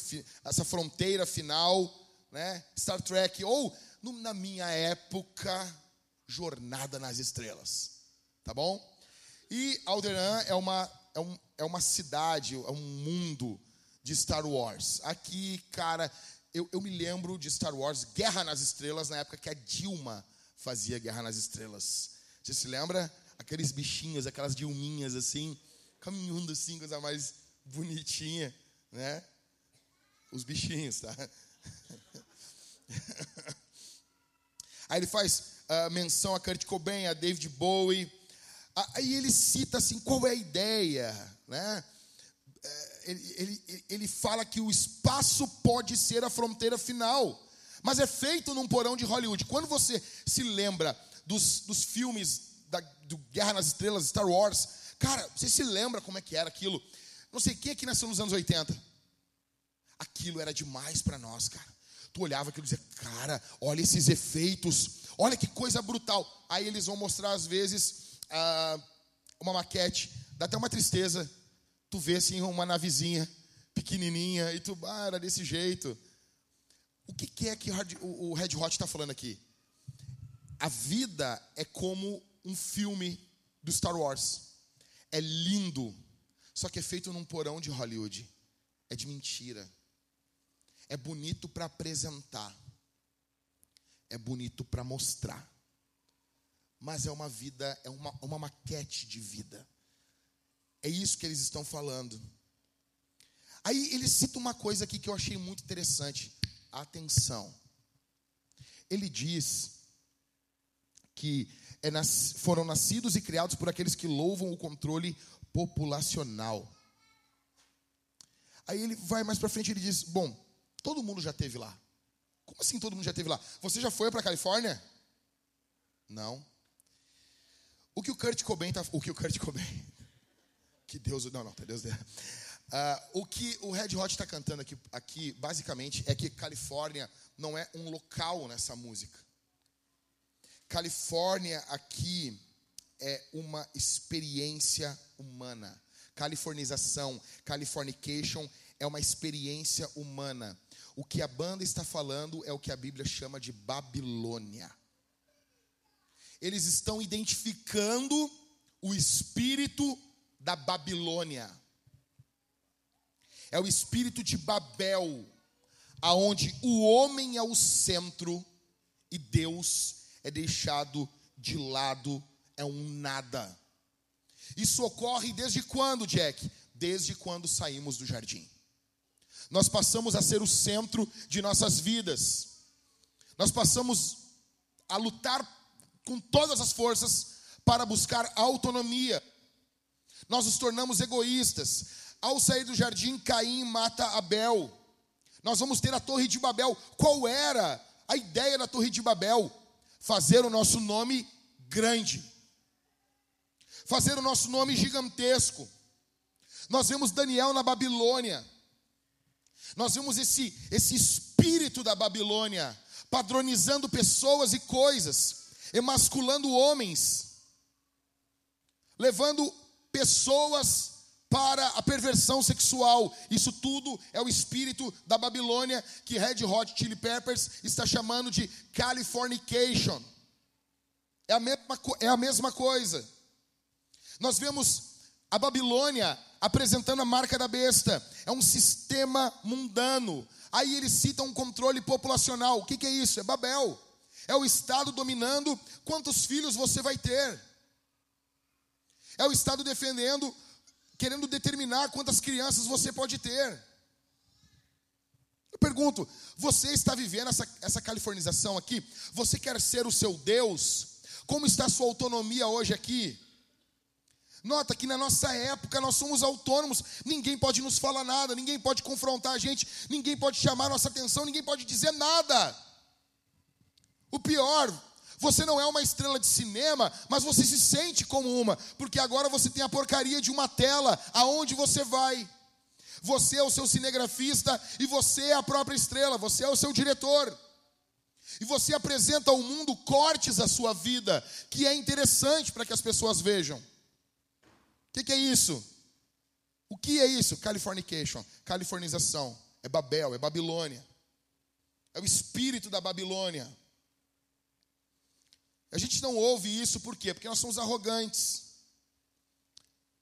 essa fronteira final, né? Star Trek, ou no, na minha época, Jornada nas Estrelas. Tá bom? E Alderan é uma, é, um, é uma cidade, é um mundo de Star Wars. Aqui, cara, eu, eu me lembro de Star Wars, Guerra nas Estrelas, na época que a Dilma fazia Guerra nas Estrelas. Você se lembra? Aqueles bichinhos, aquelas Dilminhas assim, caminhando assim, coisa mais bonitinha, né? Os bichinhos, tá? Aí ele faz uh, menção a Kurt Cobain, a David Bowie. Aí ele cita assim, qual é a ideia, né? É, ele, ele, ele fala que o espaço pode ser a fronteira final, mas é feito num porão de Hollywood. Quando você se lembra dos, dos filmes da, do Guerra nas Estrelas, Star Wars, cara, você se lembra como é que era aquilo? Não sei quem aqui nasceu nos anos 80. Aquilo era demais para nós, cara. Tu olhava aquilo e dizia, cara, olha esses efeitos, olha que coisa brutal. Aí eles vão mostrar, às vezes, uma maquete, dá até uma tristeza. Tu vê assim uma navezinha pequenininha e tu, ah, era desse jeito. O que, que é que o Red Hot está falando aqui? A vida é como um filme do Star Wars. É lindo, só que é feito num porão de Hollywood. É de mentira é bonito para apresentar, é bonito para mostrar, mas é uma vida, é uma, uma maquete de vida. É isso que eles estão falando. Aí ele cita uma coisa aqui que eu achei muito interessante. Atenção. Ele diz que é nas, foram nascidos e criados por aqueles que louvam o controle populacional. Aí ele vai mais para frente e ele diz: Bom, Todo mundo já teve lá. Como assim todo mundo já teve lá? Você já foi para a Califórnia? Não. O que o Kurt Cobain tá, o que o Kurt Cobain, que Deus, não, não, tá Deus dele. Uh, o que o Red Hot está cantando aqui, aqui, basicamente, é que Califórnia não é um local nessa música. Califórnia aqui é uma experiência humana. Californização, Californication é uma experiência humana. O que a banda está falando é o que a Bíblia chama de Babilônia. Eles estão identificando o espírito da Babilônia. É o espírito de Babel, aonde o homem é o centro e Deus é deixado de lado, é um nada. Isso ocorre desde quando, Jack? Desde quando saímos do jardim nós passamos a ser o centro de nossas vidas. Nós passamos a lutar com todas as forças para buscar autonomia. Nós nos tornamos egoístas. Ao sair do jardim, Caim mata Abel. Nós vamos ter a Torre de Babel. Qual era a ideia da Torre de Babel? Fazer o nosso nome grande, fazer o nosso nome gigantesco. Nós vemos Daniel na Babilônia. Nós vemos esse, esse espírito da Babilônia padronizando pessoas e coisas, emasculando homens, levando pessoas para a perversão sexual. Isso tudo é o espírito da Babilônia que Red Hot Chili Peppers está chamando de Californication. É a mesma, é a mesma coisa. Nós vemos a Babilônia apresentando a marca da besta. É um sistema mundano. Aí eles citam um controle populacional. O que, que é isso? É Babel. É o Estado dominando quantos filhos você vai ter. É o Estado defendendo querendo determinar quantas crianças você pode ter. Eu pergunto, você está vivendo essa, essa californização aqui? Você quer ser o seu Deus? Como está a sua autonomia hoje aqui? Nota que na nossa época nós somos autônomos, ninguém pode nos falar nada, ninguém pode confrontar a gente, ninguém pode chamar nossa atenção, ninguém pode dizer nada. O pior, você não é uma estrela de cinema, mas você se sente como uma, porque agora você tem a porcaria de uma tela aonde você vai. Você é o seu cinegrafista e você é a própria estrela, você é o seu diretor. E você apresenta ao mundo cortes da sua vida, que é interessante para que as pessoas vejam. O que, que, é isso? O que é isso? Californication, californização. É Babel, é Babilônia. É o espírito da Babilônia. A gente não ouve isso por quê? Porque nós somos arrogantes.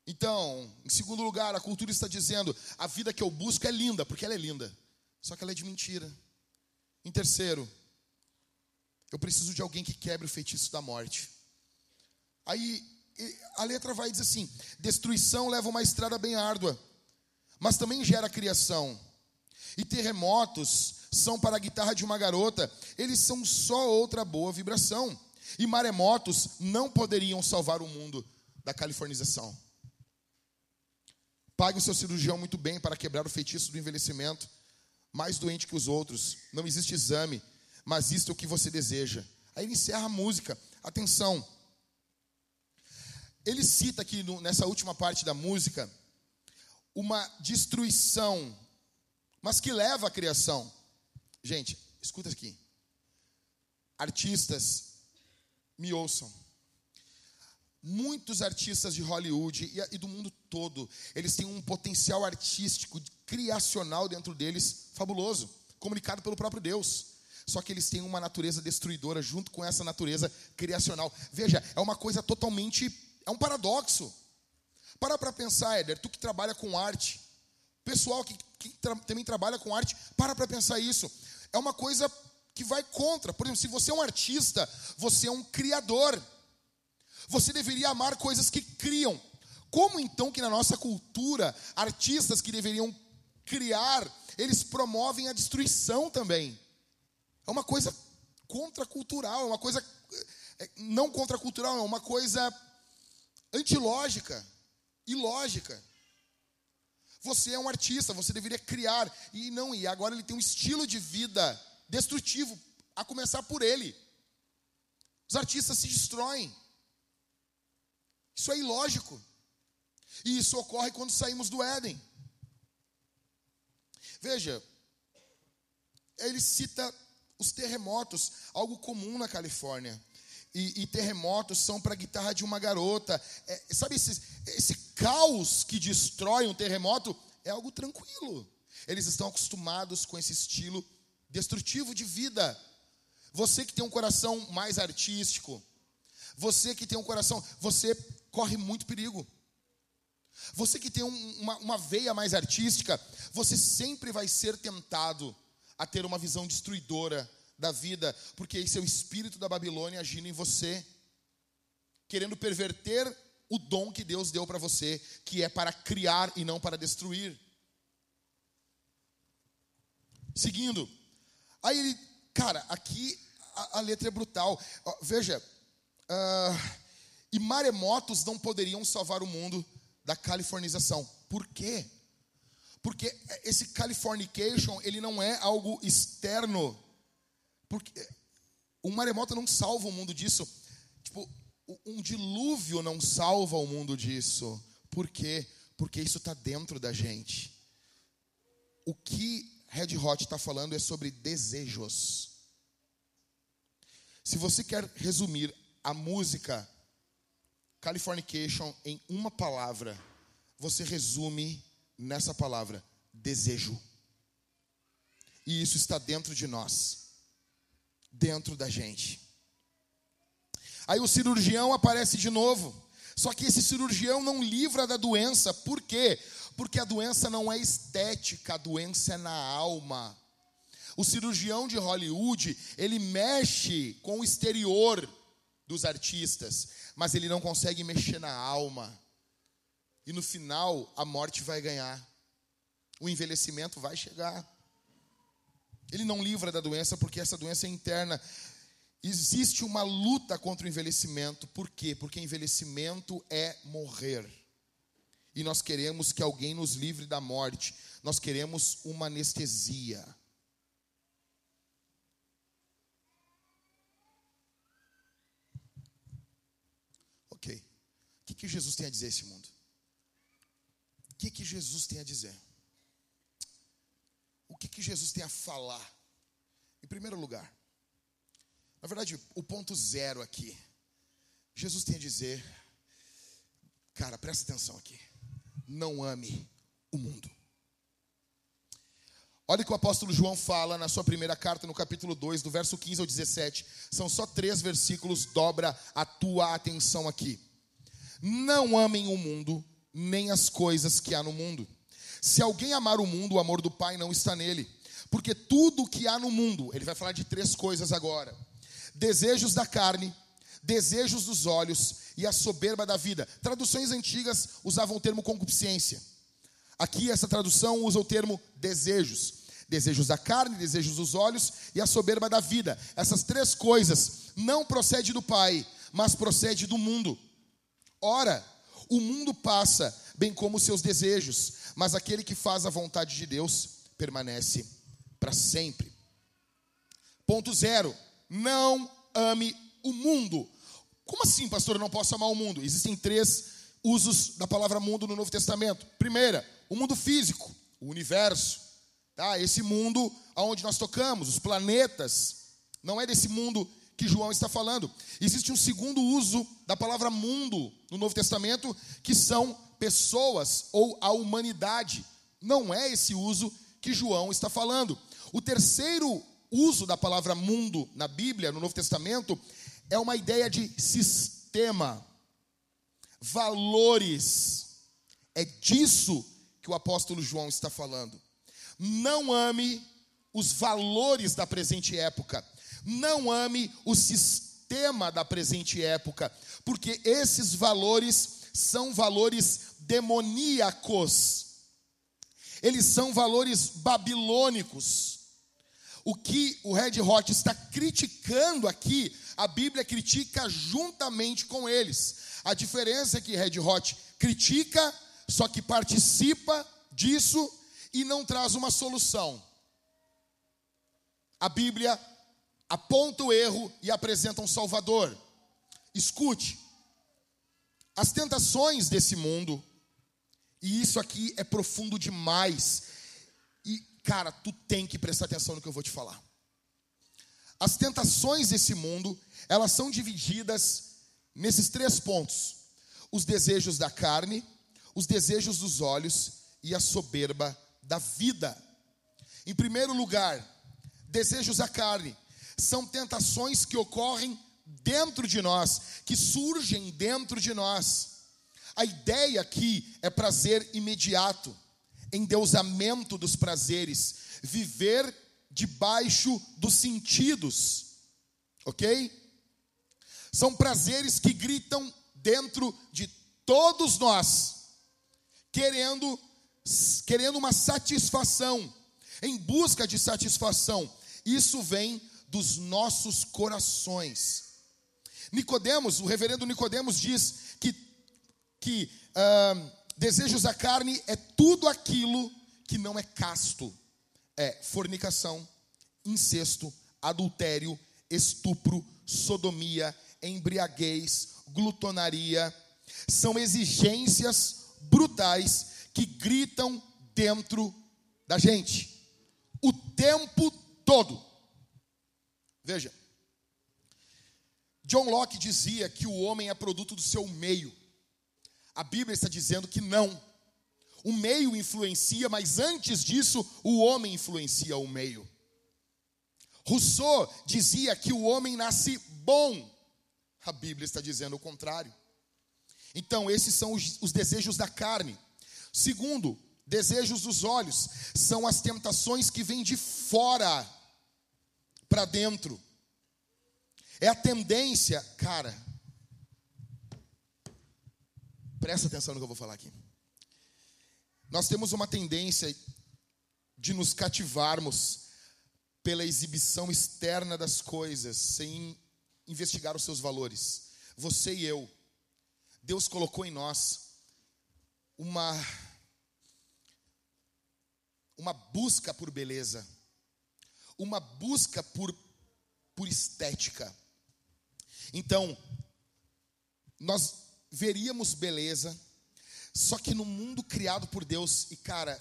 Então, em segundo lugar, a cultura está dizendo: a vida que eu busco é linda, porque ela é linda. Só que ela é de mentira. Em terceiro, eu preciso de alguém que quebre o feitiço da morte. Aí a letra vai dizer assim: destruição leva uma estrada bem árdua, mas também gera criação. E terremotos são para a guitarra de uma garota, eles são só outra boa vibração. E maremotos não poderiam salvar o mundo da californização. Pague o seu cirurgião muito bem para quebrar o feitiço do envelhecimento. Mais doente que os outros. Não existe exame, mas isto é o que você deseja. Aí ele encerra a música. Atenção. Ele cita aqui no, nessa última parte da música uma destruição, mas que leva à criação. Gente, escuta aqui. Artistas me ouçam. Muitos artistas de Hollywood e, do mundo todo, eles têm um potencial artístico, criacional dentro deles fabuloso, comunicado pelo próprio Deus. Só que eles têm uma natureza destruidora junto com essa natureza criacional. Veja, é uma coisa totalmente. É um paradoxo. Para para pensar, Éder, tu que trabalha com arte, pessoal que, que tra também trabalha com arte, para para pensar isso. É uma coisa que vai contra. Por exemplo, se você é um artista, você é um criador. Você deveria amar coisas que criam. Como então que na nossa cultura, artistas que deveriam criar, eles promovem a destruição também? É uma coisa contracultural, é uma coisa é, não contracultural, é uma coisa antilógica, ilógica. Você é um artista, você deveria criar e não e agora ele tem um estilo de vida destrutivo, a começar por ele. Os artistas se destroem. Isso é ilógico. E isso ocorre quando saímos do Éden. Veja, ele cita os terremotos, algo comum na Califórnia. E, e terremotos são para a guitarra de uma garota. É, sabe, esse, esse caos que destrói um terremoto é algo tranquilo. Eles estão acostumados com esse estilo destrutivo de vida. Você que tem um coração mais artístico, você que tem um coração, você corre muito perigo. Você que tem um, uma, uma veia mais artística, você sempre vai ser tentado a ter uma visão destruidora da vida, porque esse é o espírito da Babilônia agindo em você, querendo perverter o dom que Deus deu para você, que é para criar e não para destruir. Seguindo, Aí ele, cara, aqui a, a letra é brutal. Veja, uh, e maremotos não poderiam salvar o mundo da californização. Por quê? Porque esse californication, ele não é algo externo. Porque um maremoto não salva o mundo disso. Tipo, um dilúvio não salva o mundo disso. Por quê? Porque isso está dentro da gente. O que Red Hot está falando é sobre desejos. Se você quer resumir a música Californication em uma palavra, você resume nessa palavra: desejo. E isso está dentro de nós, dentro da gente. Aí o cirurgião aparece de novo. Só que esse cirurgião não livra da doença. Por quê? Porque a doença não é estética, a doença é na alma. O cirurgião de Hollywood, ele mexe com o exterior dos artistas, mas ele não consegue mexer na alma. E no final, a morte vai ganhar. O envelhecimento vai chegar. Ele não livra da doença porque essa doença é interna. Existe uma luta contra o envelhecimento. Por quê? Porque envelhecimento é morrer. E nós queremos que alguém nos livre da morte. Nós queremos uma anestesia. Ok. O que, que Jesus tem a dizer a esse mundo? O que, que Jesus tem a dizer? O que, que Jesus tem a falar? Em primeiro lugar, na verdade, o ponto zero aqui, Jesus tem a dizer, cara, presta atenção aqui, não ame o mundo. Olha o que o apóstolo João fala na sua primeira carta, no capítulo 2, do verso 15 ao 17. São só três versículos, dobra a tua atenção aqui. Não amem o mundo, nem as coisas que há no mundo. Se alguém amar o mundo, o amor do Pai não está nele. Porque tudo que há no mundo, ele vai falar de três coisas agora: desejos da carne, desejos dos olhos e a soberba da vida. Traduções antigas usavam o termo concupiscência. Aqui essa tradução usa o termo desejos. Desejos da carne, desejos dos olhos e a soberba da vida. Essas três coisas não procedem do Pai, mas procede do mundo. Ora, o mundo passa, bem como os seus desejos, mas aquele que faz a vontade de Deus permanece para sempre. Ponto zero: não ame o mundo. Como assim, pastor, eu não posso amar o mundo? Existem três usos da palavra mundo no Novo Testamento. Primeira, o mundo físico, o universo. Tá? Esse mundo aonde nós tocamos, os planetas. Não é desse mundo que João está falando. Existe um segundo uso da palavra mundo no Novo Testamento, que são pessoas ou a humanidade. Não é esse uso que João está falando. O terceiro uso da palavra mundo na Bíblia, no Novo Testamento, é uma ideia de sistema, valores. É disso que o apóstolo João está falando. Não ame os valores da presente época. Não ame o sistema da presente época, porque esses valores são valores demoníacos. Eles são valores babilônicos. O que o Red Hot está criticando aqui, a Bíblia critica juntamente com eles. A diferença é que Red Hot critica, só que participa disso e não traz uma solução. A Bíblia aponta o erro e apresenta um Salvador. Escute, as tentações desse mundo, e isso aqui é profundo demais, e cara, tu tem que prestar atenção no que eu vou te falar. As tentações desse mundo, elas são divididas nesses três pontos: os desejos da carne, os desejos dos olhos e a soberba da vida. Em primeiro lugar, desejos da carne são tentações que ocorrem dentro de nós, que surgem dentro de nós. A ideia aqui é prazer imediato, endeusamento dos prazeres, viver debaixo dos sentidos, ok? São prazeres que gritam dentro de todos nós, querendo, querendo uma satisfação, em busca de satisfação. Isso vem dos nossos corações. Nicodemos, o reverendo Nicodemos diz que, que uh, desejos da carne é tudo aquilo que não é casto. É fornicação, incesto, adultério, estupro, sodomia, embriaguez, glutonaria. São exigências brutais que gritam dentro da gente o tempo todo. Veja, John Locke dizia que o homem é produto do seu meio. A Bíblia está dizendo que não. O meio influencia, mas antes disso, o homem influencia o meio. Rousseau dizia que o homem nasce bom. A Bíblia está dizendo o contrário. Então, esses são os, os desejos da carne. Segundo, desejos dos olhos são as tentações que vêm de fora para dentro. É a tendência, cara. Presta atenção no que eu vou falar aqui. Nós temos uma tendência de nos cativarmos pela exibição externa das coisas, sem investigar os seus valores. Você e eu, Deus colocou em nós uma uma busca por beleza, uma busca por por estética. Então, nós veríamos beleza, só que no mundo criado por Deus, e cara,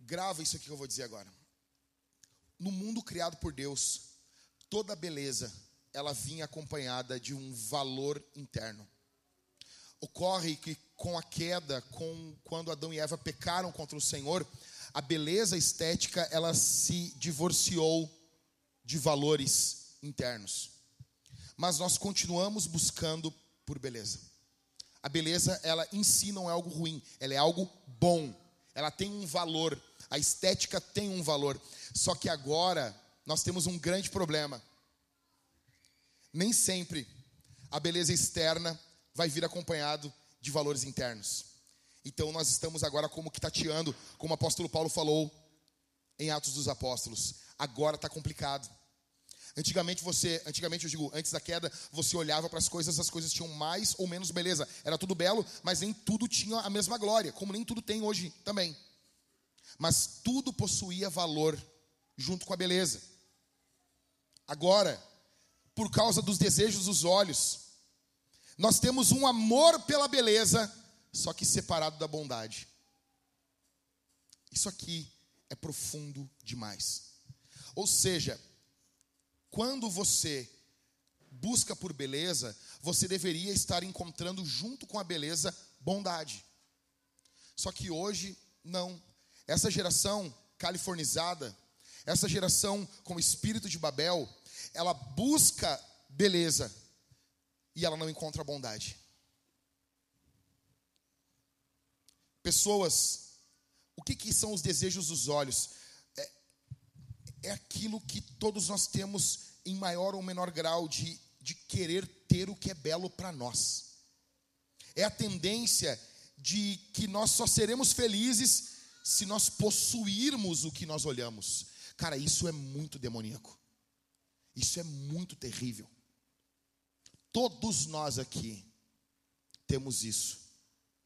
grava isso aqui que eu vou dizer agora. No mundo criado por Deus, toda beleza, ela vinha acompanhada de um valor interno. Ocorre que com a queda, com quando Adão e Eva pecaram contra o Senhor, a beleza estética ela se divorciou de valores internos. Mas nós continuamos buscando por beleza. A beleza, ela em si não é algo ruim, ela é algo bom. Ela tem um valor, a estética tem um valor. Só que agora nós temos um grande problema. Nem sempre a beleza externa vai vir acompanhado de valores internos. Então nós estamos agora como que tateando, como o apóstolo Paulo falou em Atos dos Apóstolos. Agora está complicado. Antigamente você, antigamente eu digo, antes da queda, você olhava para as coisas, as coisas tinham mais ou menos beleza. Era tudo belo, mas nem tudo tinha a mesma glória, como nem tudo tem hoje também. Mas tudo possuía valor junto com a beleza. Agora, por causa dos desejos dos olhos, nós temos um amor pela beleza, só que separado da bondade. Isso aqui é profundo demais. Ou seja, quando você busca por beleza, você deveria estar encontrando junto com a beleza bondade. Só que hoje não. Essa geração californizada, essa geração com o espírito de Babel, ela busca beleza e ela não encontra bondade. Pessoas, o que, que são os desejos dos olhos? é aquilo que todos nós temos em maior ou menor grau de, de querer ter o que é belo para nós. É a tendência de que nós só seremos felizes se nós possuirmos o que nós olhamos. Cara, isso é muito demoníaco. Isso é muito terrível. Todos nós aqui temos isso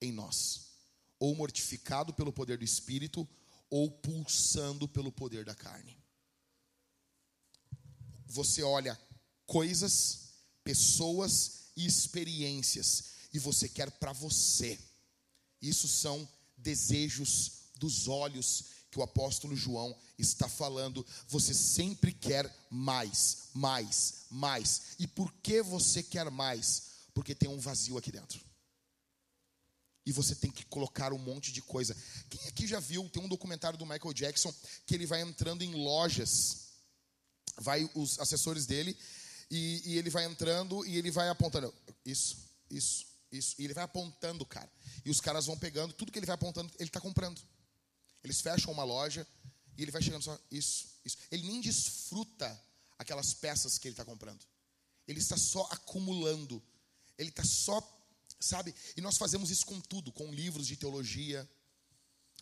em nós, ou mortificado pelo poder do espírito, ou pulsando pelo poder da carne você olha coisas, pessoas e experiências e você quer para você. Isso são desejos dos olhos que o apóstolo João está falando. Você sempre quer mais, mais, mais. E por que você quer mais? Porque tem um vazio aqui dentro. E você tem que colocar um monte de coisa. Quem aqui já viu? Tem um documentário do Michael Jackson que ele vai entrando em lojas vai os assessores dele e, e, ele vai entrando e ele vai apontando isso, isso, isso. E ele vai apontando, cara. E os caras vão pegando, tudo que ele vai apontando, ele está comprando. Eles fecham uma loja e ele vai chegando só, isso, isso. Ele nem desfruta aquelas peças que ele está comprando. Ele está só acumulando. Ele está só, sabe? E nós fazemos isso com tudo, com livros de teologia.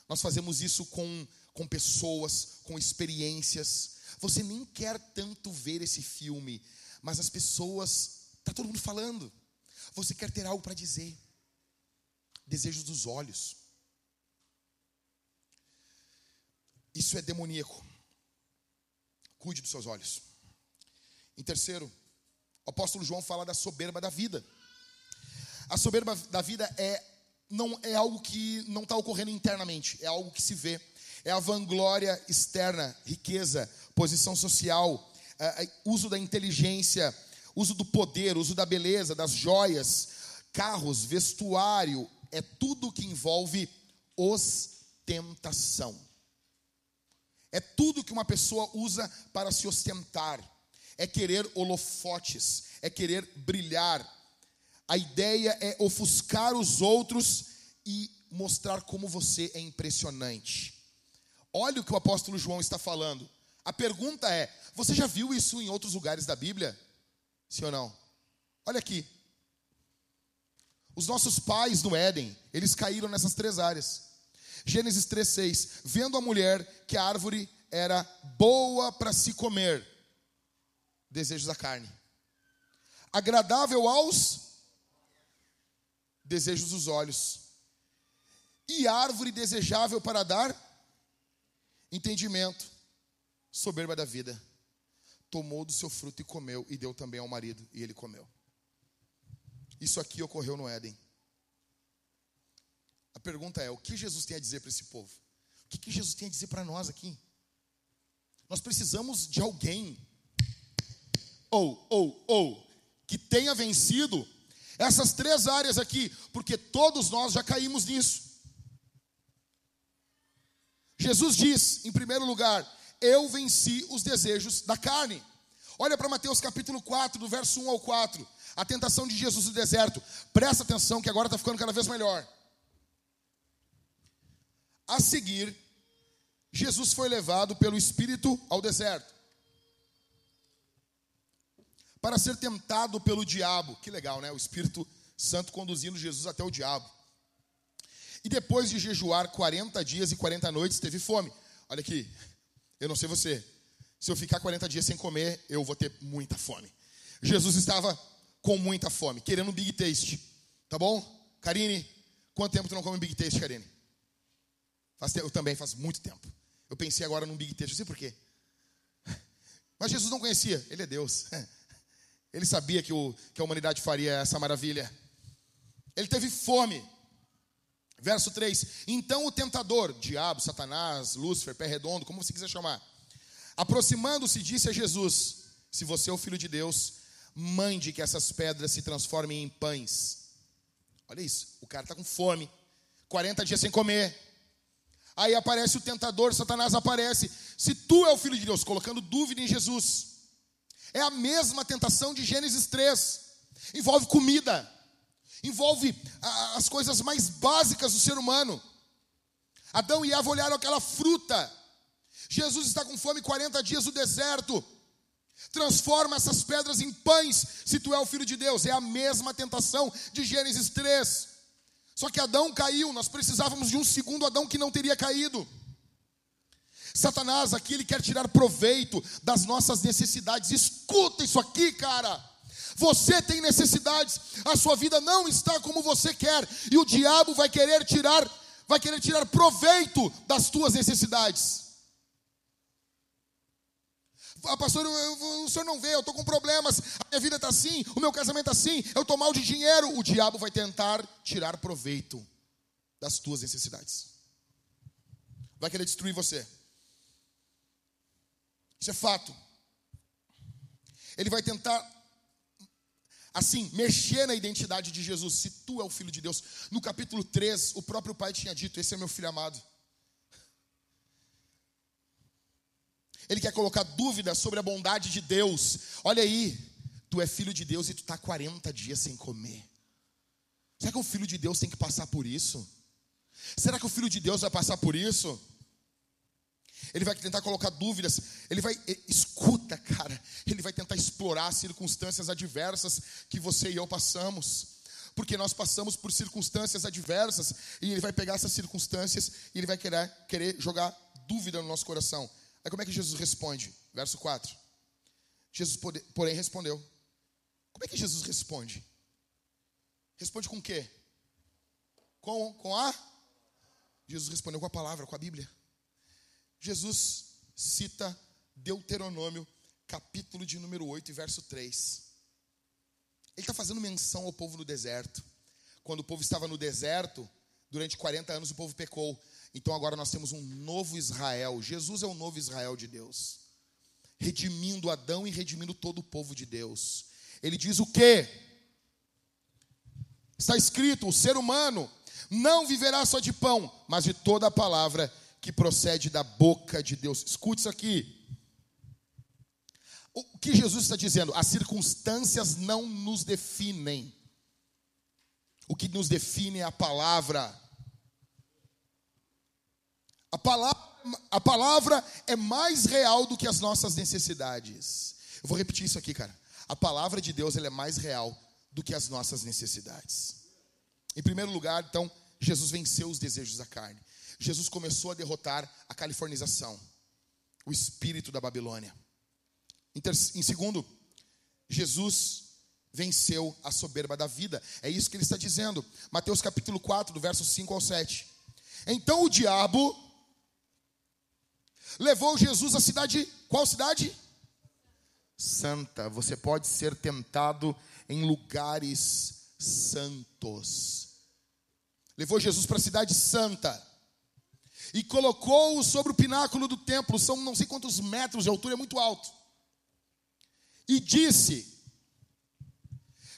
Nós fazemos isso com, com pessoas, com experiências. Você nem quer tanto ver esse filme, mas as pessoas, está todo mundo falando. Você quer ter algo para dizer. Desejos dos olhos. Isso é demoníaco. Cuide dos seus olhos. Em terceiro, o apóstolo João fala da soberba da vida. A soberba da vida é não é algo que não está ocorrendo internamente, é algo que se vê. É a vanglória externa, riqueza, posição social, é, é, uso da inteligência, uso do poder, uso da beleza, das joias, carros, vestuário, é tudo que envolve ostentação. É tudo que uma pessoa usa para se ostentar. É querer holofotes, é querer brilhar. A ideia é ofuscar os outros e mostrar como você é impressionante. Olha o que o apóstolo João está falando. A pergunta é: você já viu isso em outros lugares da Bíblia? Sim ou não? Olha aqui. Os nossos pais no Éden, eles caíram nessas três áreas. Gênesis 3:6, vendo a mulher que a árvore era boa para se comer, desejos da carne. Agradável aos desejos dos olhos. E árvore desejável para dar entendimento, soberba da vida. Tomou do seu fruto e comeu, e deu também ao marido, e ele comeu. Isso aqui ocorreu no Éden. A pergunta é: o que Jesus tem a dizer para esse povo? O que, que Jesus tem a dizer para nós aqui? Nós precisamos de alguém, ou, ou, ou, que tenha vencido essas três áreas aqui, porque todos nós já caímos nisso. Jesus diz, em primeiro lugar, eu venci os desejos da carne. Olha para Mateus capítulo 4, do verso 1 ao 4. A tentação de Jesus no deserto. Presta atenção que agora está ficando cada vez melhor. A seguir, Jesus foi levado pelo Espírito ao deserto para ser tentado pelo diabo. Que legal, né? O Espírito Santo conduzindo Jesus até o diabo. E depois de jejuar 40 dias e 40 noites, teve fome. Olha aqui, eu não sei você. Se eu ficar 40 dias sem comer, eu vou ter muita fome. Jesus estava com muita fome, querendo um Big Taste. Tá bom? Karine, quanto tempo tu não come Big Taste, Karine? Faz, eu também, faz muito tempo. Eu pensei agora num Big Taste, não sei porquê. Mas Jesus não conhecia, ele é Deus. Ele sabia que, o, que a humanidade faria essa maravilha. Ele teve fome. Verso 3: Então o tentador, diabo, Satanás, Lúcifer, pé redondo, como você quiser chamar, aproximando-se, disse a Jesus: Se você é o filho de Deus, mande que essas pedras se transformem em pães. Olha isso, o cara está com fome, 40 dias sem comer. Aí aparece o tentador, Satanás aparece. Se tu é o filho de Deus, colocando dúvida em Jesus. É a mesma tentação de Gênesis 3. Envolve comida, envolve as coisas mais básicas do ser humano. Adão e Eva olharam aquela fruta. Jesus está com fome 40 dias no deserto. Transforma essas pedras em pães, se tu é o filho de Deus. É a mesma tentação de Gênesis 3. Só que Adão caiu, nós precisávamos de um segundo Adão que não teria caído. Satanás aqui ele quer tirar proveito das nossas necessidades. Escuta isso aqui, cara. Você tem necessidades, a sua vida não está como você quer, e o diabo vai querer tirar, vai querer tirar proveito das tuas necessidades. Ah, pastor, eu, eu, o senhor não vê, eu estou com problemas, a minha vida está assim, o meu casamento está assim, eu estou mal de dinheiro. O diabo vai tentar tirar proveito das tuas necessidades, vai querer destruir você. Isso é fato. Ele vai tentar, assim, mexer na identidade de Jesus. Se tu é o filho de Deus. No capítulo 3, o próprio pai tinha dito: Esse é meu filho amado. Ele quer colocar dúvida sobre a bondade de Deus. Olha aí, tu é filho de Deus e tu está 40 dias sem comer. Será que o filho de Deus tem que passar por isso? Será que o filho de Deus vai passar por isso? Ele vai tentar colocar dúvidas, ele vai, escuta, cara, ele vai tentar explorar circunstâncias adversas que você e eu passamos. Porque nós passamos por circunstâncias adversas e ele vai pegar essas circunstâncias e ele vai querer, querer jogar dúvida no nosso coração. Aí como é que Jesus responde? Verso 4. Jesus, porém, respondeu. Como é que Jesus responde? Responde com o quê? Com, com a? Jesus respondeu com a palavra, com a Bíblia. Jesus cita Deuteronômio, capítulo de número 8 e verso 3. Ele está fazendo menção ao povo no deserto. Quando o povo estava no deserto, durante 40 anos o povo pecou. Então agora nós temos um novo Israel. Jesus é o novo Israel de Deus. Redimindo Adão e redimindo todo o povo de Deus. Ele diz o quê? Está escrito: o ser humano não viverá só de pão, mas de toda a palavra que procede da boca de Deus. Escute isso aqui. O que Jesus está dizendo? As circunstâncias não nos definem. O que nos define é a palavra. A palavra, a palavra é mais real do que as nossas necessidades. Eu vou repetir isso aqui, cara. A palavra de Deus ela é mais real do que as nossas necessidades. Em primeiro lugar, então, Jesus venceu os desejos da carne. Jesus começou a derrotar a californização, o espírito da Babilônia. Em, ter, em segundo, Jesus venceu a soberba da vida. É isso que ele está dizendo. Mateus capítulo 4, do verso 5 ao 7. Então o diabo levou Jesus à cidade, qual cidade? Santa. Você pode ser tentado em lugares santos. Levou Jesus para a cidade santa e colocou-o sobre o pináculo do templo, são não sei quantos metros de altura, é muito alto. E disse: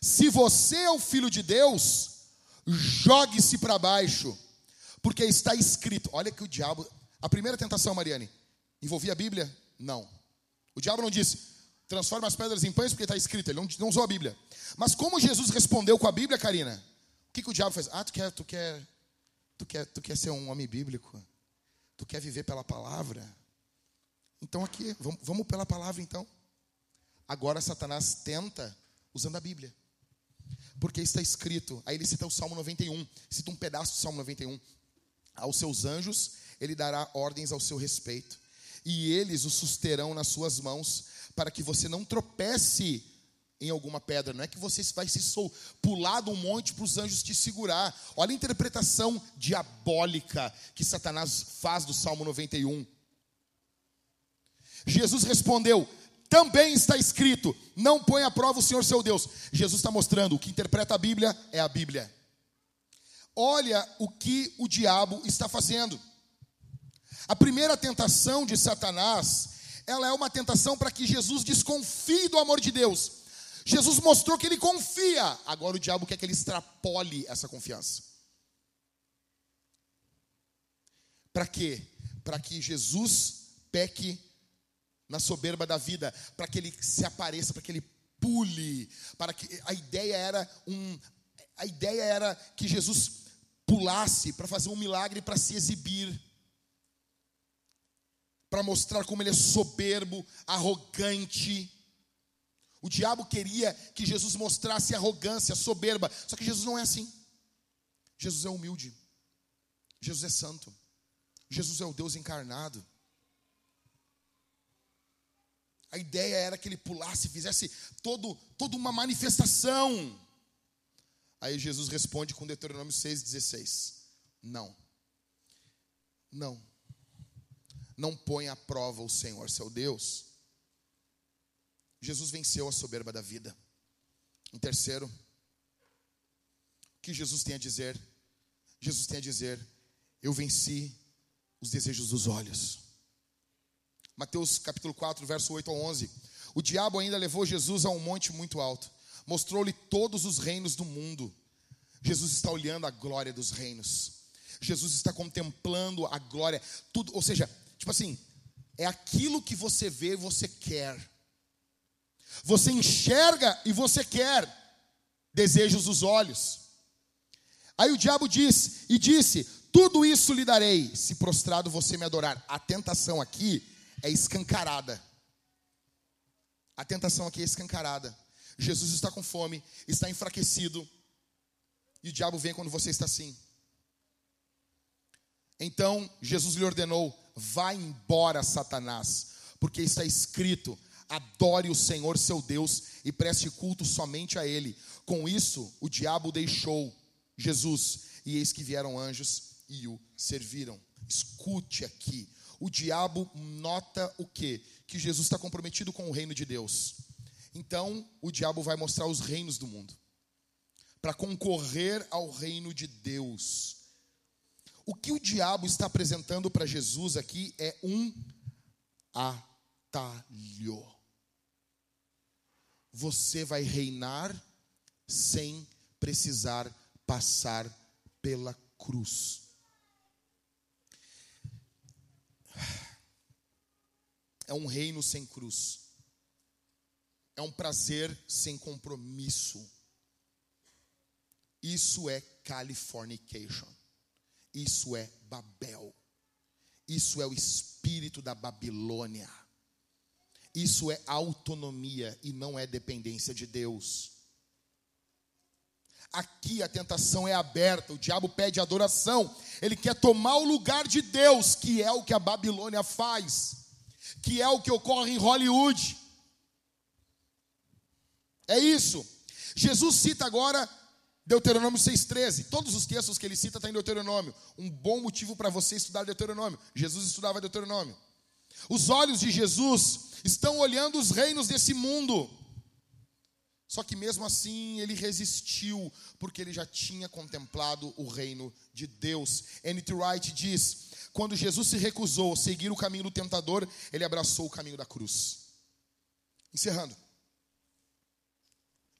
Se você é o filho de Deus, jogue-se para baixo, porque está escrito. Olha que o diabo, a primeira tentação, Mariane, envolvia a Bíblia? Não. O diabo não disse: transforma as pedras em pães, porque está escrito, ele não, não usou a Bíblia. Mas como Jesus respondeu com a Bíblia, Karina, o que, que o diabo fez? Ah, tu quer, tu quer, tu quer, tu quer ser um homem bíblico? Tu quer viver pela palavra? Então aqui, vamos, vamos pela palavra então. Agora Satanás tenta usando a Bíblia. Porque está escrito, aí ele cita o Salmo 91, cita um pedaço do Salmo 91. Aos seus anjos ele dará ordens ao seu respeito, e eles o susterão nas suas mãos, para que você não tropece em alguma pedra. Não é que você vai se pular de um monte para os anjos te segurar. Olha a interpretação diabólica que Satanás faz do Salmo 91. Jesus respondeu: também está escrito: não põe à prova o Senhor seu Deus. Jesus está mostrando o que interpreta a Bíblia é a Bíblia. Olha o que o diabo está fazendo. A primeira tentação de Satanás, ela é uma tentação para que Jesus desconfie do amor de Deus. Jesus mostrou que ele confia. Agora o diabo quer que ele extrapole essa confiança. Para quê? Para que Jesus peque na soberba da vida, para que ele se apareça, para que ele pule, para que a ideia era um a ideia era que Jesus pulasse para fazer um milagre para se exibir, para mostrar como ele é soberbo, arrogante. O diabo queria que Jesus mostrasse arrogância, soberba, só que Jesus não é assim. Jesus é humilde. Jesus é santo. Jesus é o Deus encarnado. A ideia era que ele pulasse, fizesse todo, toda uma manifestação. Aí Jesus responde com Deuteronômio 6,16: Não, não, não põe à prova o Senhor seu Deus. Jesus venceu a soberba da vida. Em terceiro, o que Jesus tem a dizer? Jesus tem a dizer: Eu venci os desejos dos olhos. Mateus capítulo 4, verso 8 ao 11. O diabo ainda levou Jesus a um monte muito alto, mostrou-lhe todos os reinos do mundo. Jesus está olhando a glória dos reinos. Jesus está contemplando a glória, tudo, ou seja, tipo assim, é aquilo que você vê e você quer. Você enxerga e você quer. Desejos dos olhos. Aí o diabo diz e disse: Tudo isso lhe darei, se prostrado você me adorar. A tentação aqui é escancarada. A tentação aqui é escancarada. Jesus está com fome, está enfraquecido, e o diabo vem quando você está assim. Então Jesus lhe ordenou: vá embora, Satanás, porque está escrito: adore o Senhor seu Deus e preste culto somente a Ele. Com isso, o diabo deixou Jesus, e eis que vieram anjos e o serviram. Escute aqui, o diabo nota o quê? Que Jesus está comprometido com o reino de Deus. Então, o diabo vai mostrar os reinos do mundo para concorrer ao reino de Deus. O que o diabo está apresentando para Jesus aqui é um atalho. Você vai reinar sem precisar passar pela cruz. é um reino sem cruz, é um prazer sem compromisso. Isso é Californication, isso é Babel, isso é o espírito da Babilônia, isso é autonomia e não é dependência de Deus. aqui a tentação é aberta, o diabo pede adoração, ele quer tomar o lugar de Deus, que é o que a Babilônia faz, que é o que ocorre em Hollywood. É isso. Jesus cita agora Deuteronômio 6,13. Todos os textos que ele cita estão em Deuteronômio. Um bom motivo para você estudar Deuteronômio. Jesus estudava Deuteronômio. Os olhos de Jesus estão olhando os reinos desse mundo. Só que mesmo assim ele resistiu, porque ele já tinha contemplado o reino de Deus. N.T. Wright diz: quando Jesus se recusou a seguir o caminho do tentador, ele abraçou o caminho da cruz. Encerrando.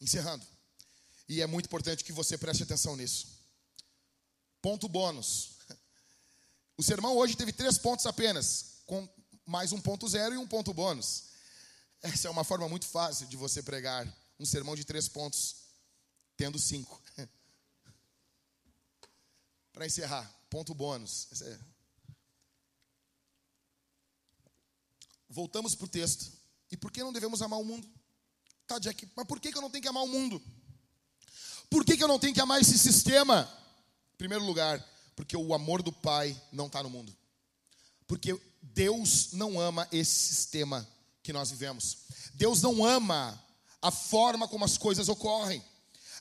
Encerrando. E é muito importante que você preste atenção nisso. Ponto bônus. O sermão hoje teve três pontos apenas, com mais um ponto zero e um ponto bônus. Essa é uma forma muito fácil de você pregar um sermão de três pontos, tendo cinco. Para encerrar, ponto bônus. É... Voltamos para o texto. E por que não devemos amar o mundo? Tá, Jack, mas por que eu não tenho que amar o mundo? Por que eu não tenho que amar esse sistema? Em primeiro lugar, porque o amor do Pai não está no mundo. Porque Deus não ama esse sistema que nós vivemos. Deus não ama a forma como as coisas ocorrem,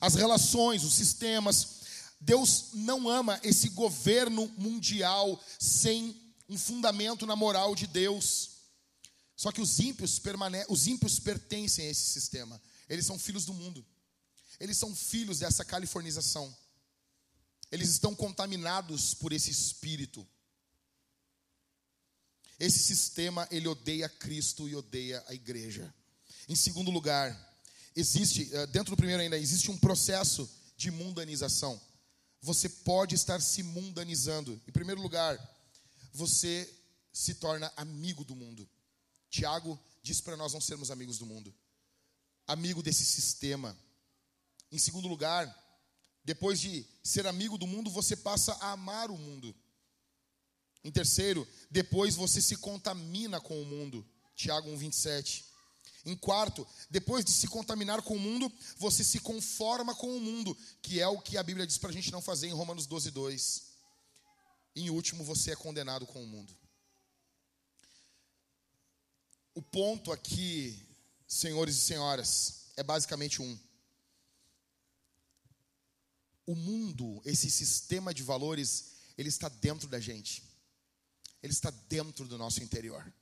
as relações, os sistemas. Deus não ama esse governo mundial sem um fundamento na moral de Deus. Só que os ímpios, permane os ímpios pertencem a esse sistema. Eles são filhos do mundo. Eles são filhos dessa californização. Eles estão contaminados por esse espírito. Esse sistema, ele odeia Cristo e odeia a igreja. Em segundo lugar, existe, eh, dentro do primeiro ainda, existe um processo de mundanização. Você pode estar se mundanizando. Em primeiro lugar, você se torna amigo do mundo. Tiago diz para nós não sermos amigos do mundo, amigo desse sistema. Em segundo lugar, depois de ser amigo do mundo, você passa a amar o mundo. Em terceiro, depois você se contamina com o mundo. Tiago 1,27. Em quarto, depois de se contaminar com o mundo, você se conforma com o mundo, que é o que a Bíblia diz para a gente não fazer em Romanos 12, 2. Em último, você é condenado com o mundo. O ponto aqui, senhores e senhoras, é basicamente um. O mundo, esse sistema de valores, ele está dentro da gente. Ele está dentro do nosso interior.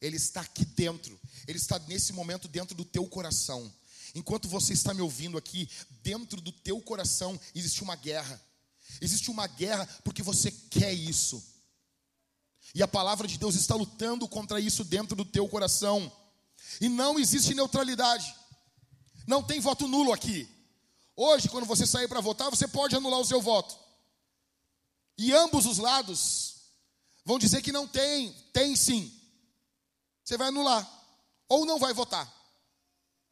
Ele está aqui dentro. Ele está nesse momento dentro do teu coração. Enquanto você está me ouvindo aqui, dentro do teu coração existe uma guerra. Existe uma guerra porque você quer isso. E a palavra de Deus está lutando contra isso dentro do teu coração. E não existe neutralidade. Não tem voto nulo aqui. Hoje, quando você sair para votar, você pode anular o seu voto. E ambos os lados vão dizer que não tem, tem sim você vai anular ou não vai votar.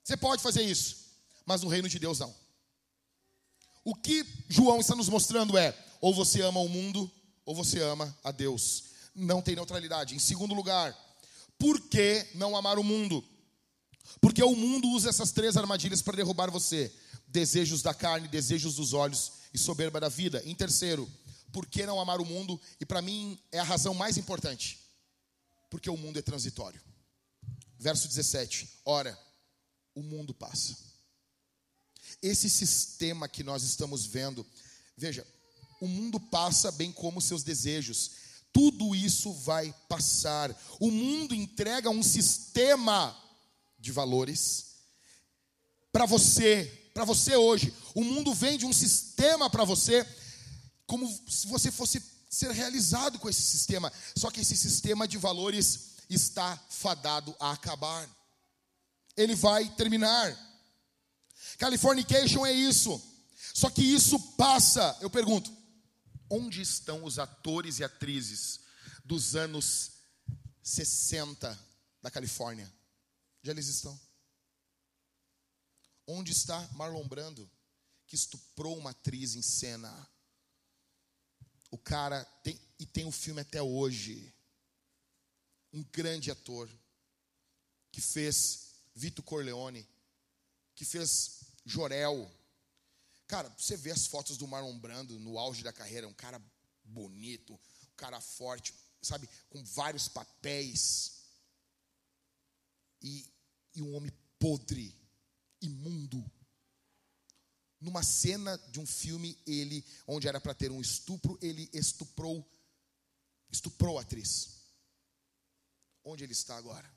Você pode fazer isso, mas no reino de Deus não. O que João está nos mostrando é: ou você ama o mundo, ou você ama a Deus. Não tem neutralidade. Em segundo lugar, por que não amar o mundo? Porque o mundo usa essas três armadilhas para derrubar você: desejos da carne, desejos dos olhos e soberba da vida. Em terceiro, por que não amar o mundo? E para mim é a razão mais importante porque o mundo é transitório. Verso 17: Ora, o mundo passa. Esse sistema que nós estamos vendo, veja, o mundo passa bem como seus desejos. Tudo isso vai passar. O mundo entrega um sistema de valores para você, para você hoje. O mundo vende um sistema para você como se você fosse ser realizado com esse sistema. Só que esse sistema de valores está fadado a acabar. Ele vai terminar. Californication é isso. Só que isso passa. Eu pergunto: onde estão os atores e atrizes dos anos 60 da Califórnia? Onde eles estão? Onde está Marlon Brando, que estuprou uma atriz em cena? O cara tem, e tem o filme até hoje. Um grande ator que fez Vito Corleone, que fez Jorel. Cara, você vê as fotos do Marlon Brando no auge da carreira, um cara bonito, um cara forte, sabe, com vários papéis. E, e um homem podre, imundo. Numa cena de um filme, ele, onde era para ter um estupro, ele estuprou, estuprou a atriz. Onde ele está agora?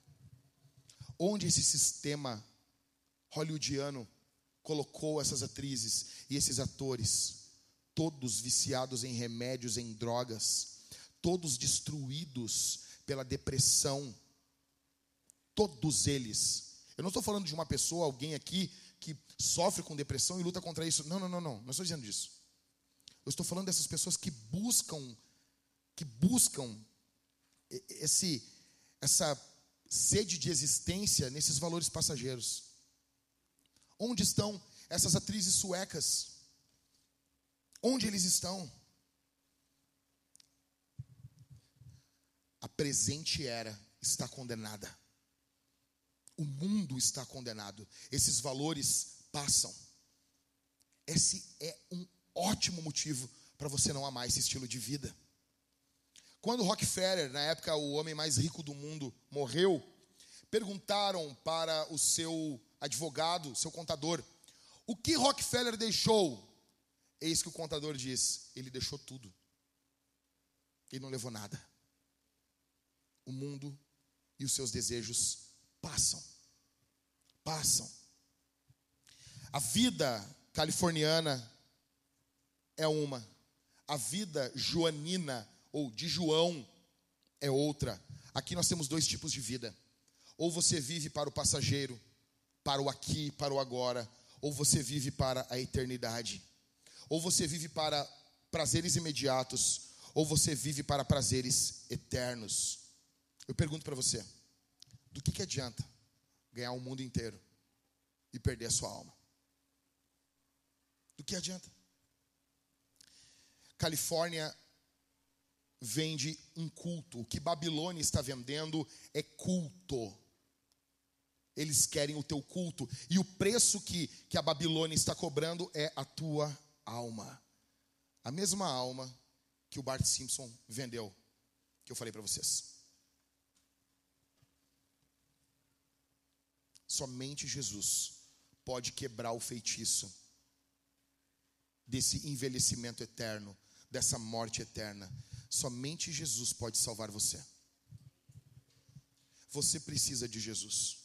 Onde esse sistema hollywoodiano colocou essas atrizes e esses atores, todos viciados em remédios, em drogas, todos destruídos pela depressão, todos eles. Eu não estou falando de uma pessoa, alguém aqui que sofre com depressão e luta contra isso. Não, não, não, não. Não estou dizendo disso. Eu estou falando dessas pessoas que buscam, que buscam esse, essa sede de existência nesses valores passageiros. Onde estão essas atrizes suecas? Onde eles estão? A presente era está condenada. O mundo está condenado. Esses valores passam. Esse é um ótimo motivo para você não amar esse estilo de vida. Quando Rockefeller, na época o homem mais rico do mundo, morreu, perguntaram para o seu advogado, seu contador, o que Rockefeller deixou? Eis que o contador diz: ele deixou tudo. Ele não levou nada. O mundo e os seus desejos passam. Passam. A vida californiana é uma. A vida joanina ou de João é outra. Aqui nós temos dois tipos de vida. Ou você vive para o passageiro, para o aqui, para o agora, ou você vive para a eternidade. Ou você vive para prazeres imediatos, ou você vive para prazeres eternos. Eu pergunto para você: do que, que adianta ganhar o mundo inteiro e perder a sua alma? Do que adianta? Califórnia vende um culto. O que Babilônia está vendendo é culto. Eles querem o teu culto. E o preço que, que a Babilônia está cobrando é a tua alma. A mesma alma que o Bart Simpson vendeu, que eu falei para vocês. Somente Jesus pode quebrar o feitiço desse envelhecimento eterno, dessa morte eterna. Somente Jesus pode salvar você. Você precisa de Jesus.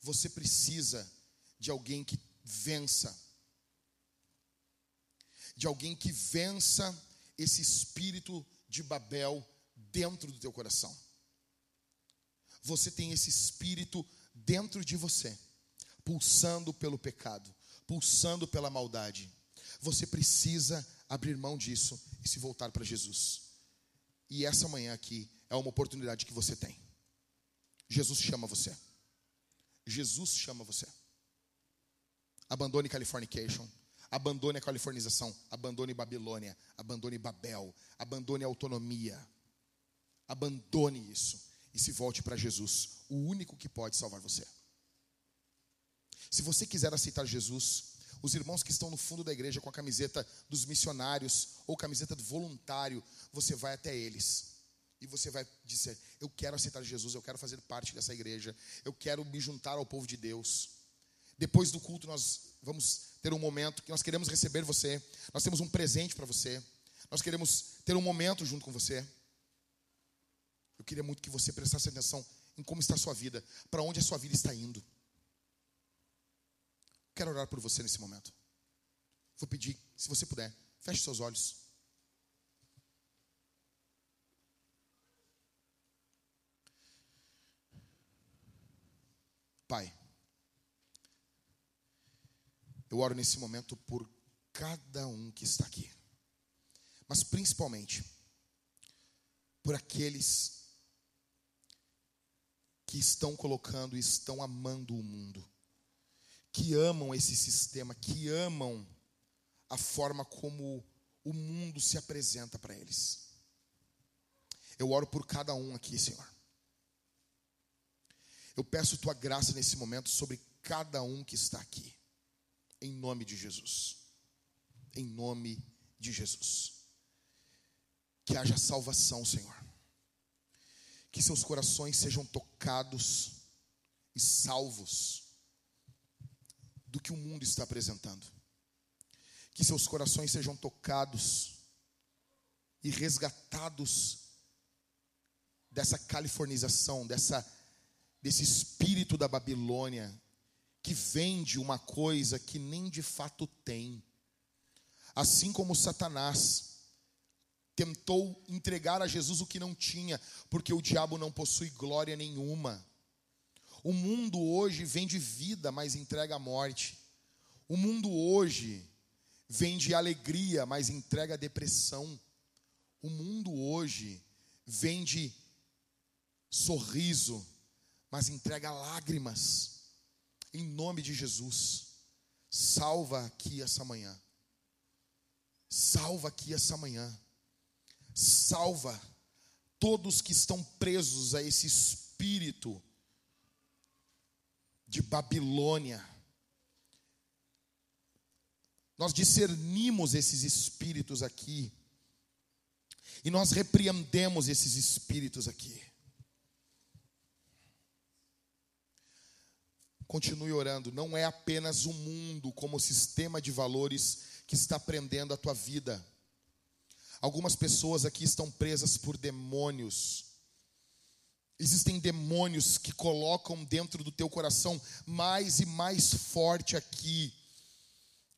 Você precisa de alguém que vença. De alguém que vença esse espírito de Babel dentro do teu coração. Você tem esse espírito dentro de você, pulsando pelo pecado, pulsando pela maldade. Você precisa abrir mão disso e se voltar para Jesus. E essa manhã aqui é uma oportunidade que você tem. Jesus chama você. Jesus chama você. Abandone Californication. Abandone a californização. Abandone Babilônia. Abandone Babel. Abandone a autonomia. Abandone isso. E se volte para Jesus, o único que pode salvar você. Se você quiser aceitar Jesus, os irmãos que estão no fundo da igreja com a camiseta dos missionários ou camiseta do voluntário, você vai até eles e você vai dizer: Eu quero aceitar Jesus, eu quero fazer parte dessa igreja, eu quero me juntar ao povo de Deus. Depois do culto, nós vamos ter um momento que nós queremos receber você, nós temos um presente para você, nós queremos ter um momento junto com você. Eu queria muito que você prestasse atenção em como está a sua vida, para onde a sua vida está indo. Quero orar por você nesse momento. Vou pedir, se você puder, feche seus olhos. Pai, eu oro nesse momento por cada um que está aqui, mas principalmente por aqueles que estão colocando e estão amando o mundo, que amam esse sistema, que amam a forma como o mundo se apresenta para eles. Eu oro por cada um aqui, Senhor. Eu peço tua graça nesse momento sobre cada um que está aqui. em nome de Jesus. Em nome de Jesus. Que haja salvação, Senhor. Que seus corações sejam tocados e salvos do que o mundo está apresentando. Que seus corações sejam tocados e resgatados dessa californização, dessa desse espírito da Babilônia que vende uma coisa que nem de fato tem. Assim como Satanás tentou entregar a Jesus o que não tinha, porque o diabo não possui glória nenhuma. O mundo hoje vende vida, mas entrega a morte. O mundo hoje vende alegria, mas entrega a depressão. O mundo hoje vende sorriso, mas entrega lágrimas. Em nome de Jesus, salva aqui essa manhã. Salva aqui essa manhã. Salva todos que estão presos a esse espírito de Babilônia. Nós discernimos esses espíritos aqui. E nós repreendemos esses espíritos aqui. Continue orando. Não é apenas o mundo como sistema de valores que está prendendo a tua vida. Algumas pessoas aqui estão presas por demônios. Existem demônios que colocam dentro do teu coração mais e mais forte aqui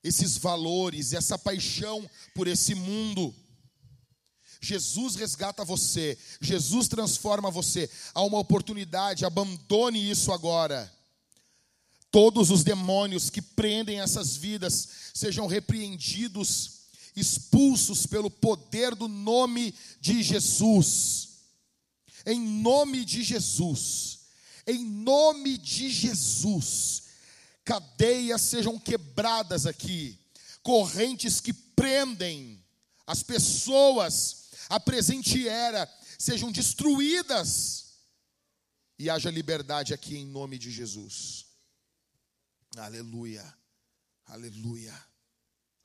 esses valores, essa paixão por esse mundo. Jesus resgata você, Jesus transforma você. Há uma oportunidade, abandone isso agora. Todos os demônios que prendem essas vidas sejam repreendidos, expulsos pelo poder do nome de Jesus. Em nome de Jesus. Em nome de Jesus. Cadeias sejam quebradas aqui, correntes que prendem as pessoas a presente era sejam destruídas e haja liberdade aqui em nome de Jesus. Aleluia, aleluia,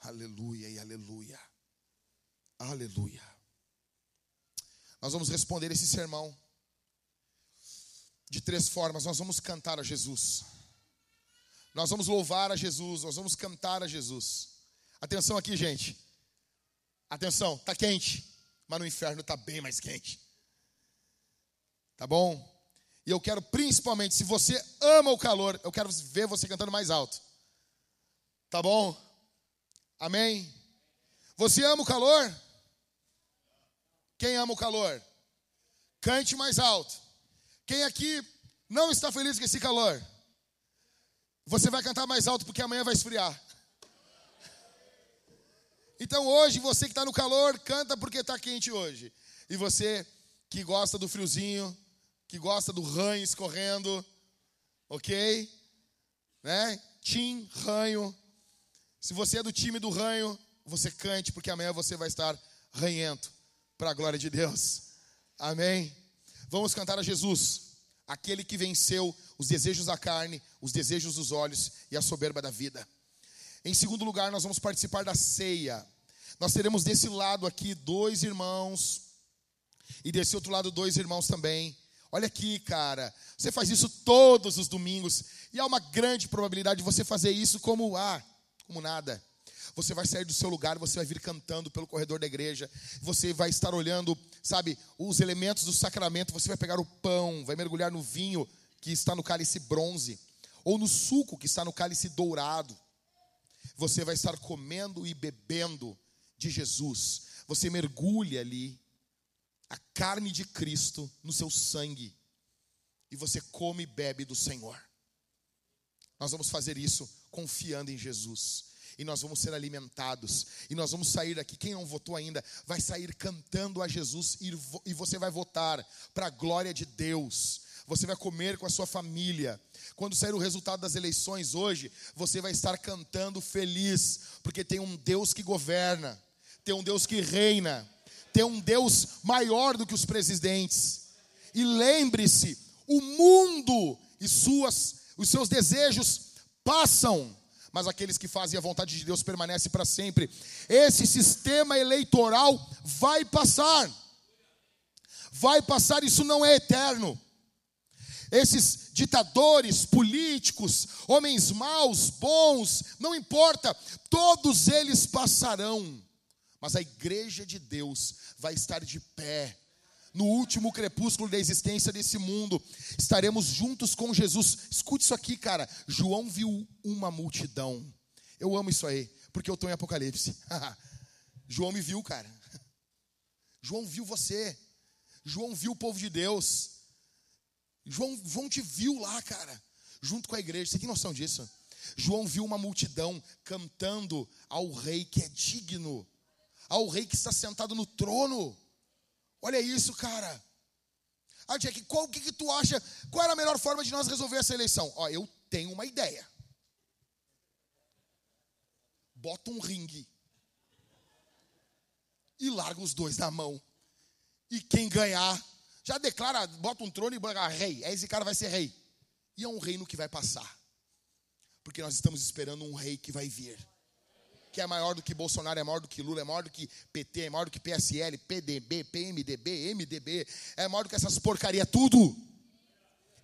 aleluia e aleluia, aleluia. Nós vamos responder esse sermão de três formas. Nós vamos cantar a Jesus, nós vamos louvar a Jesus, nós vamos cantar a Jesus. Atenção aqui, gente. Atenção, tá quente, mas no inferno tá bem mais quente. Tá bom? E eu quero principalmente, se você ama o calor, eu quero ver você cantando mais alto. Tá bom? Amém? Você ama o calor? Quem ama o calor? Cante mais alto. Quem aqui não está feliz com esse calor? Você vai cantar mais alto porque amanhã vai esfriar. Então hoje, você que está no calor, canta porque está quente hoje. E você que gosta do friozinho, que gosta do ranho escorrendo, ok? Né? Tim, ranho. Se você é do time do ranho, você cante, porque amanhã você vai estar ranhento, para a glória de Deus. Amém? Vamos cantar a Jesus, aquele que venceu os desejos da carne, os desejos dos olhos e a soberba da vida. Em segundo lugar, nós vamos participar da ceia. Nós teremos desse lado aqui dois irmãos, e desse outro lado dois irmãos também. Olha aqui, cara. Você faz isso todos os domingos e há uma grande probabilidade de você fazer isso como ah, como nada. Você vai sair do seu lugar, você vai vir cantando pelo corredor da igreja, você vai estar olhando, sabe, os elementos do sacramento, você vai pegar o pão, vai mergulhar no vinho que está no cálice bronze, ou no suco que está no cálice dourado. Você vai estar comendo e bebendo de Jesus. Você mergulha ali a carne de Cristo no seu sangue e você come e bebe do Senhor. Nós vamos fazer isso confiando em Jesus. E nós vamos ser alimentados. E nós vamos sair daqui. Quem não votou ainda, vai sair cantando a Jesus. E você vai votar para a glória de Deus. Você vai comer com a sua família. Quando sair o resultado das eleições hoje, você vai estar cantando feliz. Porque tem um Deus que governa. Tem um Deus que reina tem um Deus maior do que os presidentes. E lembre-se, o mundo e suas, os seus desejos passam, mas aqueles que fazem a vontade de Deus permanecem para sempre. Esse sistema eleitoral vai passar. Vai passar, isso não é eterno. Esses ditadores, políticos, homens maus, bons, não importa, todos eles passarão. Mas a igreja de Deus vai estar de pé. No último crepúsculo da existência desse mundo, estaremos juntos com Jesus. Escute isso aqui, cara. João viu uma multidão. Eu amo isso aí, porque eu estou em Apocalipse. João me viu, cara. João viu você. João viu o povo de Deus. João, João te viu lá, cara, junto com a igreja. Você tem noção disso? João viu uma multidão cantando ao rei que é digno, ao rei que está sentado no trono. Olha isso, cara. Ah, Jack, qual que, que tu acha? Qual era a melhor forma de nós resolver essa eleição? Ó, eu tenho uma ideia. Bota um ringue e larga os dois na mão. E quem ganhar, já declara, bota um trono e bota rei. Esse cara vai ser rei. E é um reino que vai passar. Porque nós estamos esperando um rei que vai vir que é maior do que Bolsonaro, é maior do que Lula, é maior do que PT, é maior do que PSL, PDB, PMDB, MDB, é maior do que essas porcaria tudo.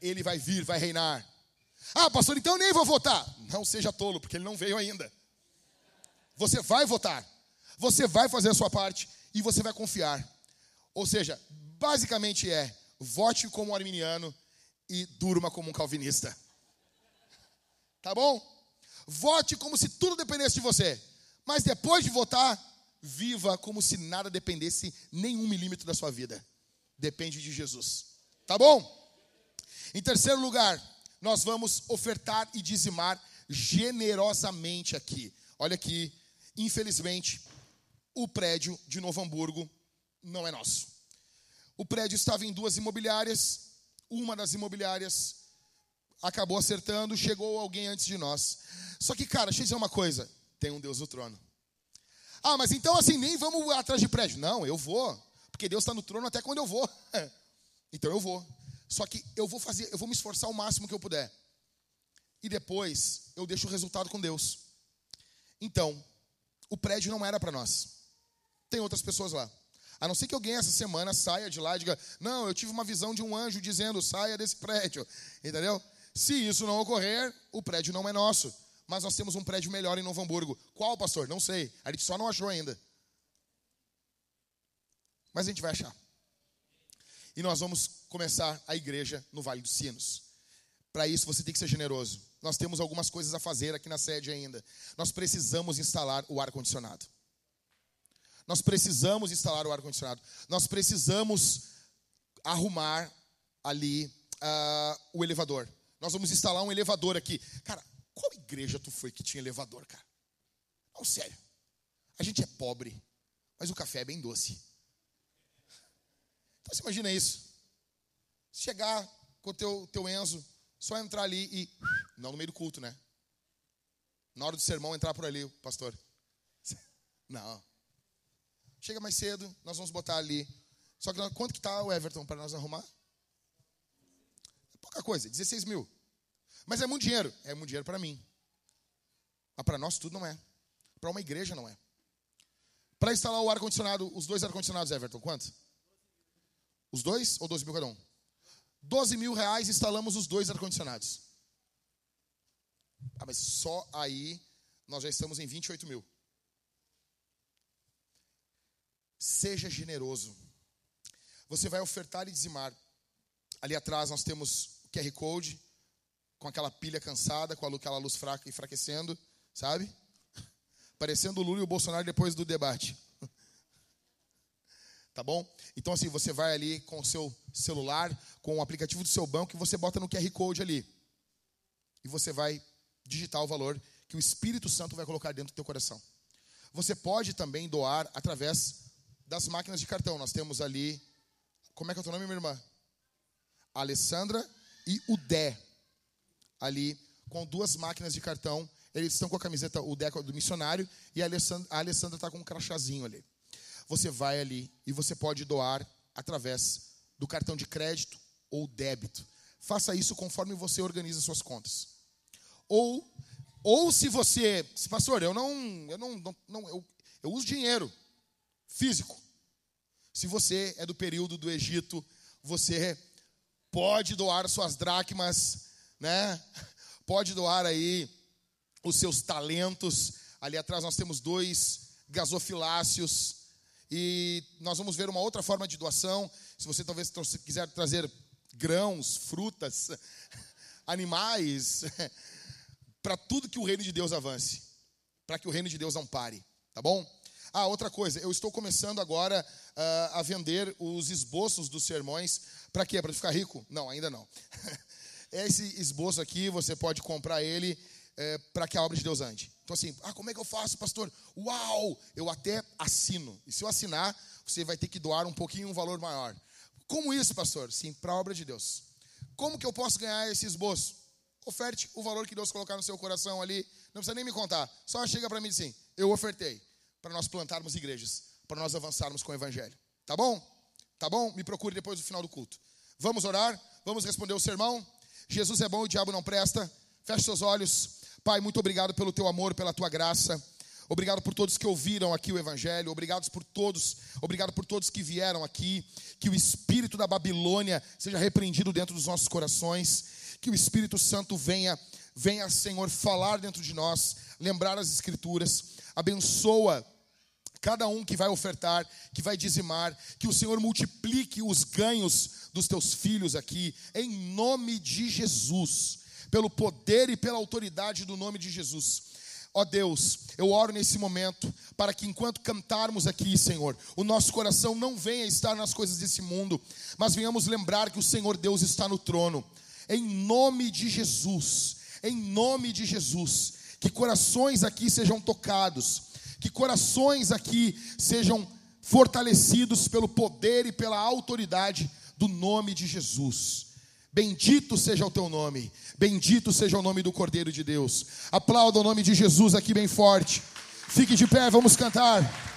Ele vai vir, vai reinar. Ah, pastor, então eu nem vou votar. Não seja tolo, porque ele não veio ainda. Você vai votar. Você vai fazer a sua parte e você vai confiar. Ou seja, basicamente é: vote como um arminiano e durma como um calvinista. Tá bom? Vote como se tudo dependesse de você. Mas depois de votar, viva como se nada dependesse nenhum milímetro da sua vida. Depende de Jesus. Tá bom? Em terceiro lugar, nós vamos ofertar e dizimar generosamente aqui. Olha aqui, infelizmente, o prédio de Novo Hamburgo não é nosso. O prédio estava em duas imobiliárias, uma das imobiliárias acabou acertando, chegou alguém antes de nós. Só que, cara, deixa eu dizer uma coisa: tem um Deus no trono. Ah, mas então assim, nem vamos atrás de prédio. Não, eu vou, porque Deus está no trono até quando eu vou. Então eu vou. Só que eu vou fazer, eu vou me esforçar o máximo que eu puder. E depois eu deixo o resultado com Deus. Então, o prédio não era para nós. Tem outras pessoas lá. A não ser que alguém essa semana saia de lá e diga: Não, eu tive uma visão de um anjo dizendo, saia desse prédio. Entendeu? Se isso não ocorrer, o prédio não é nosso mas nós temos um prédio melhor em Novo Hamburgo. Qual, pastor? Não sei. A gente só não achou ainda. Mas a gente vai achar. E nós vamos começar a igreja no Vale dos Sinos. Para isso você tem que ser generoso. Nós temos algumas coisas a fazer aqui na sede ainda. Nós precisamos instalar o ar condicionado. Nós precisamos instalar o ar condicionado. Nós precisamos arrumar ali uh, o elevador. Nós vamos instalar um elevador aqui. Cara, qual igreja tu foi que tinha elevador, cara? Não, sério. A gente é pobre, mas o café é bem doce. Então você imagina isso. Chegar com o teu, teu Enzo, só entrar ali e. Não no meio do culto, né? Na hora do sermão, entrar por ali, pastor. Não. Chega mais cedo, nós vamos botar ali. Só que quanto que está o Everton para nós arrumar? É pouca coisa, 16 mil. Mas é muito dinheiro. É muito dinheiro para mim. Mas para nós tudo não é. Para uma igreja não é. Para instalar o ar-condicionado, os dois ar-condicionados, Everton, quanto? Os dois ou 12 mil cada um? 12 mil reais instalamos os dois ar-condicionados. Ah, mas só aí nós já estamos em 28 mil. Seja generoso. Você vai ofertar e dizimar. Ali atrás nós temos o QR Code com aquela pilha cansada, com aquela luz fraca enfraquecendo, sabe? Parecendo o Lula e o Bolsonaro depois do debate. Tá bom? Então, assim, você vai ali com o seu celular, com o aplicativo do seu banco, e você bota no QR Code ali. E você vai digitar o valor que o Espírito Santo vai colocar dentro do teu coração. Você pode também doar através das máquinas de cartão. Nós temos ali. Como é que é o teu nome, minha irmã? Alessandra e o Dé ali com duas máquinas de cartão. Eles estão com a camiseta, o deco do missionário, e a Alessandra está com um crachazinho ali. Você vai ali e você pode doar através do cartão de crédito ou débito. Faça isso conforme você organiza suas contas. Ou Ou se você, se, pastor, eu não, eu não, não, não eu, eu uso dinheiro físico. Se você é do período do Egito, você pode doar suas dracmas, né? Pode doar aí os seus talentos. Ali atrás nós temos dois gasofiláceos e nós vamos ver uma outra forma de doação. Se você talvez quiser trazer grãos, frutas, animais, para tudo que o reino de Deus avance, para que o reino de Deus não pare, tá bom? Ah, outra coisa, eu estou começando agora uh, a vender os esboços dos sermões. Para quê? Para ficar rico? Não, ainda não. Esse esboço aqui, você pode comprar ele é, para que a obra de Deus ande. Então, assim, ah, como é que eu faço, pastor? Uau! Eu até assino. E se eu assinar, você vai ter que doar um pouquinho um valor maior. Como isso, pastor? Sim, para a obra de Deus. Como que eu posso ganhar esse esboço? Oferte o valor que Deus colocar no seu coração ali. Não precisa nem me contar. Só chega para mim e diz assim: Eu ofertei para nós plantarmos igrejas, para nós avançarmos com o evangelho. Tá bom? Tá bom? Me procure depois do final do culto. Vamos orar? Vamos responder o sermão? Jesus é bom e o diabo não presta. Feche seus olhos. Pai, muito obrigado pelo teu amor, pela tua graça. Obrigado por todos que ouviram aqui o evangelho. Obrigado por todos, obrigado por todos que vieram aqui. Que o espírito da Babilônia seja repreendido dentro dos nossos corações. Que o Espírito Santo venha, venha, Senhor, falar dentro de nós, lembrar as escrituras. Abençoa cada um que vai ofertar, que vai dizimar, que o Senhor multiplique os ganhos dos teus filhos aqui, em nome de Jesus pelo poder e pela autoridade do nome de Jesus. Ó oh Deus, eu oro nesse momento para que enquanto cantarmos aqui, Senhor, o nosso coração não venha estar nas coisas desse mundo, mas venhamos lembrar que o Senhor Deus está no trono. Em nome de Jesus, em nome de Jesus, que corações aqui sejam tocados, que corações aqui sejam fortalecidos pelo poder e pela autoridade do nome de Jesus. Bendito seja o teu nome, bendito seja o nome do Cordeiro de Deus. Aplauda o nome de Jesus aqui bem forte. Fique de pé, vamos cantar.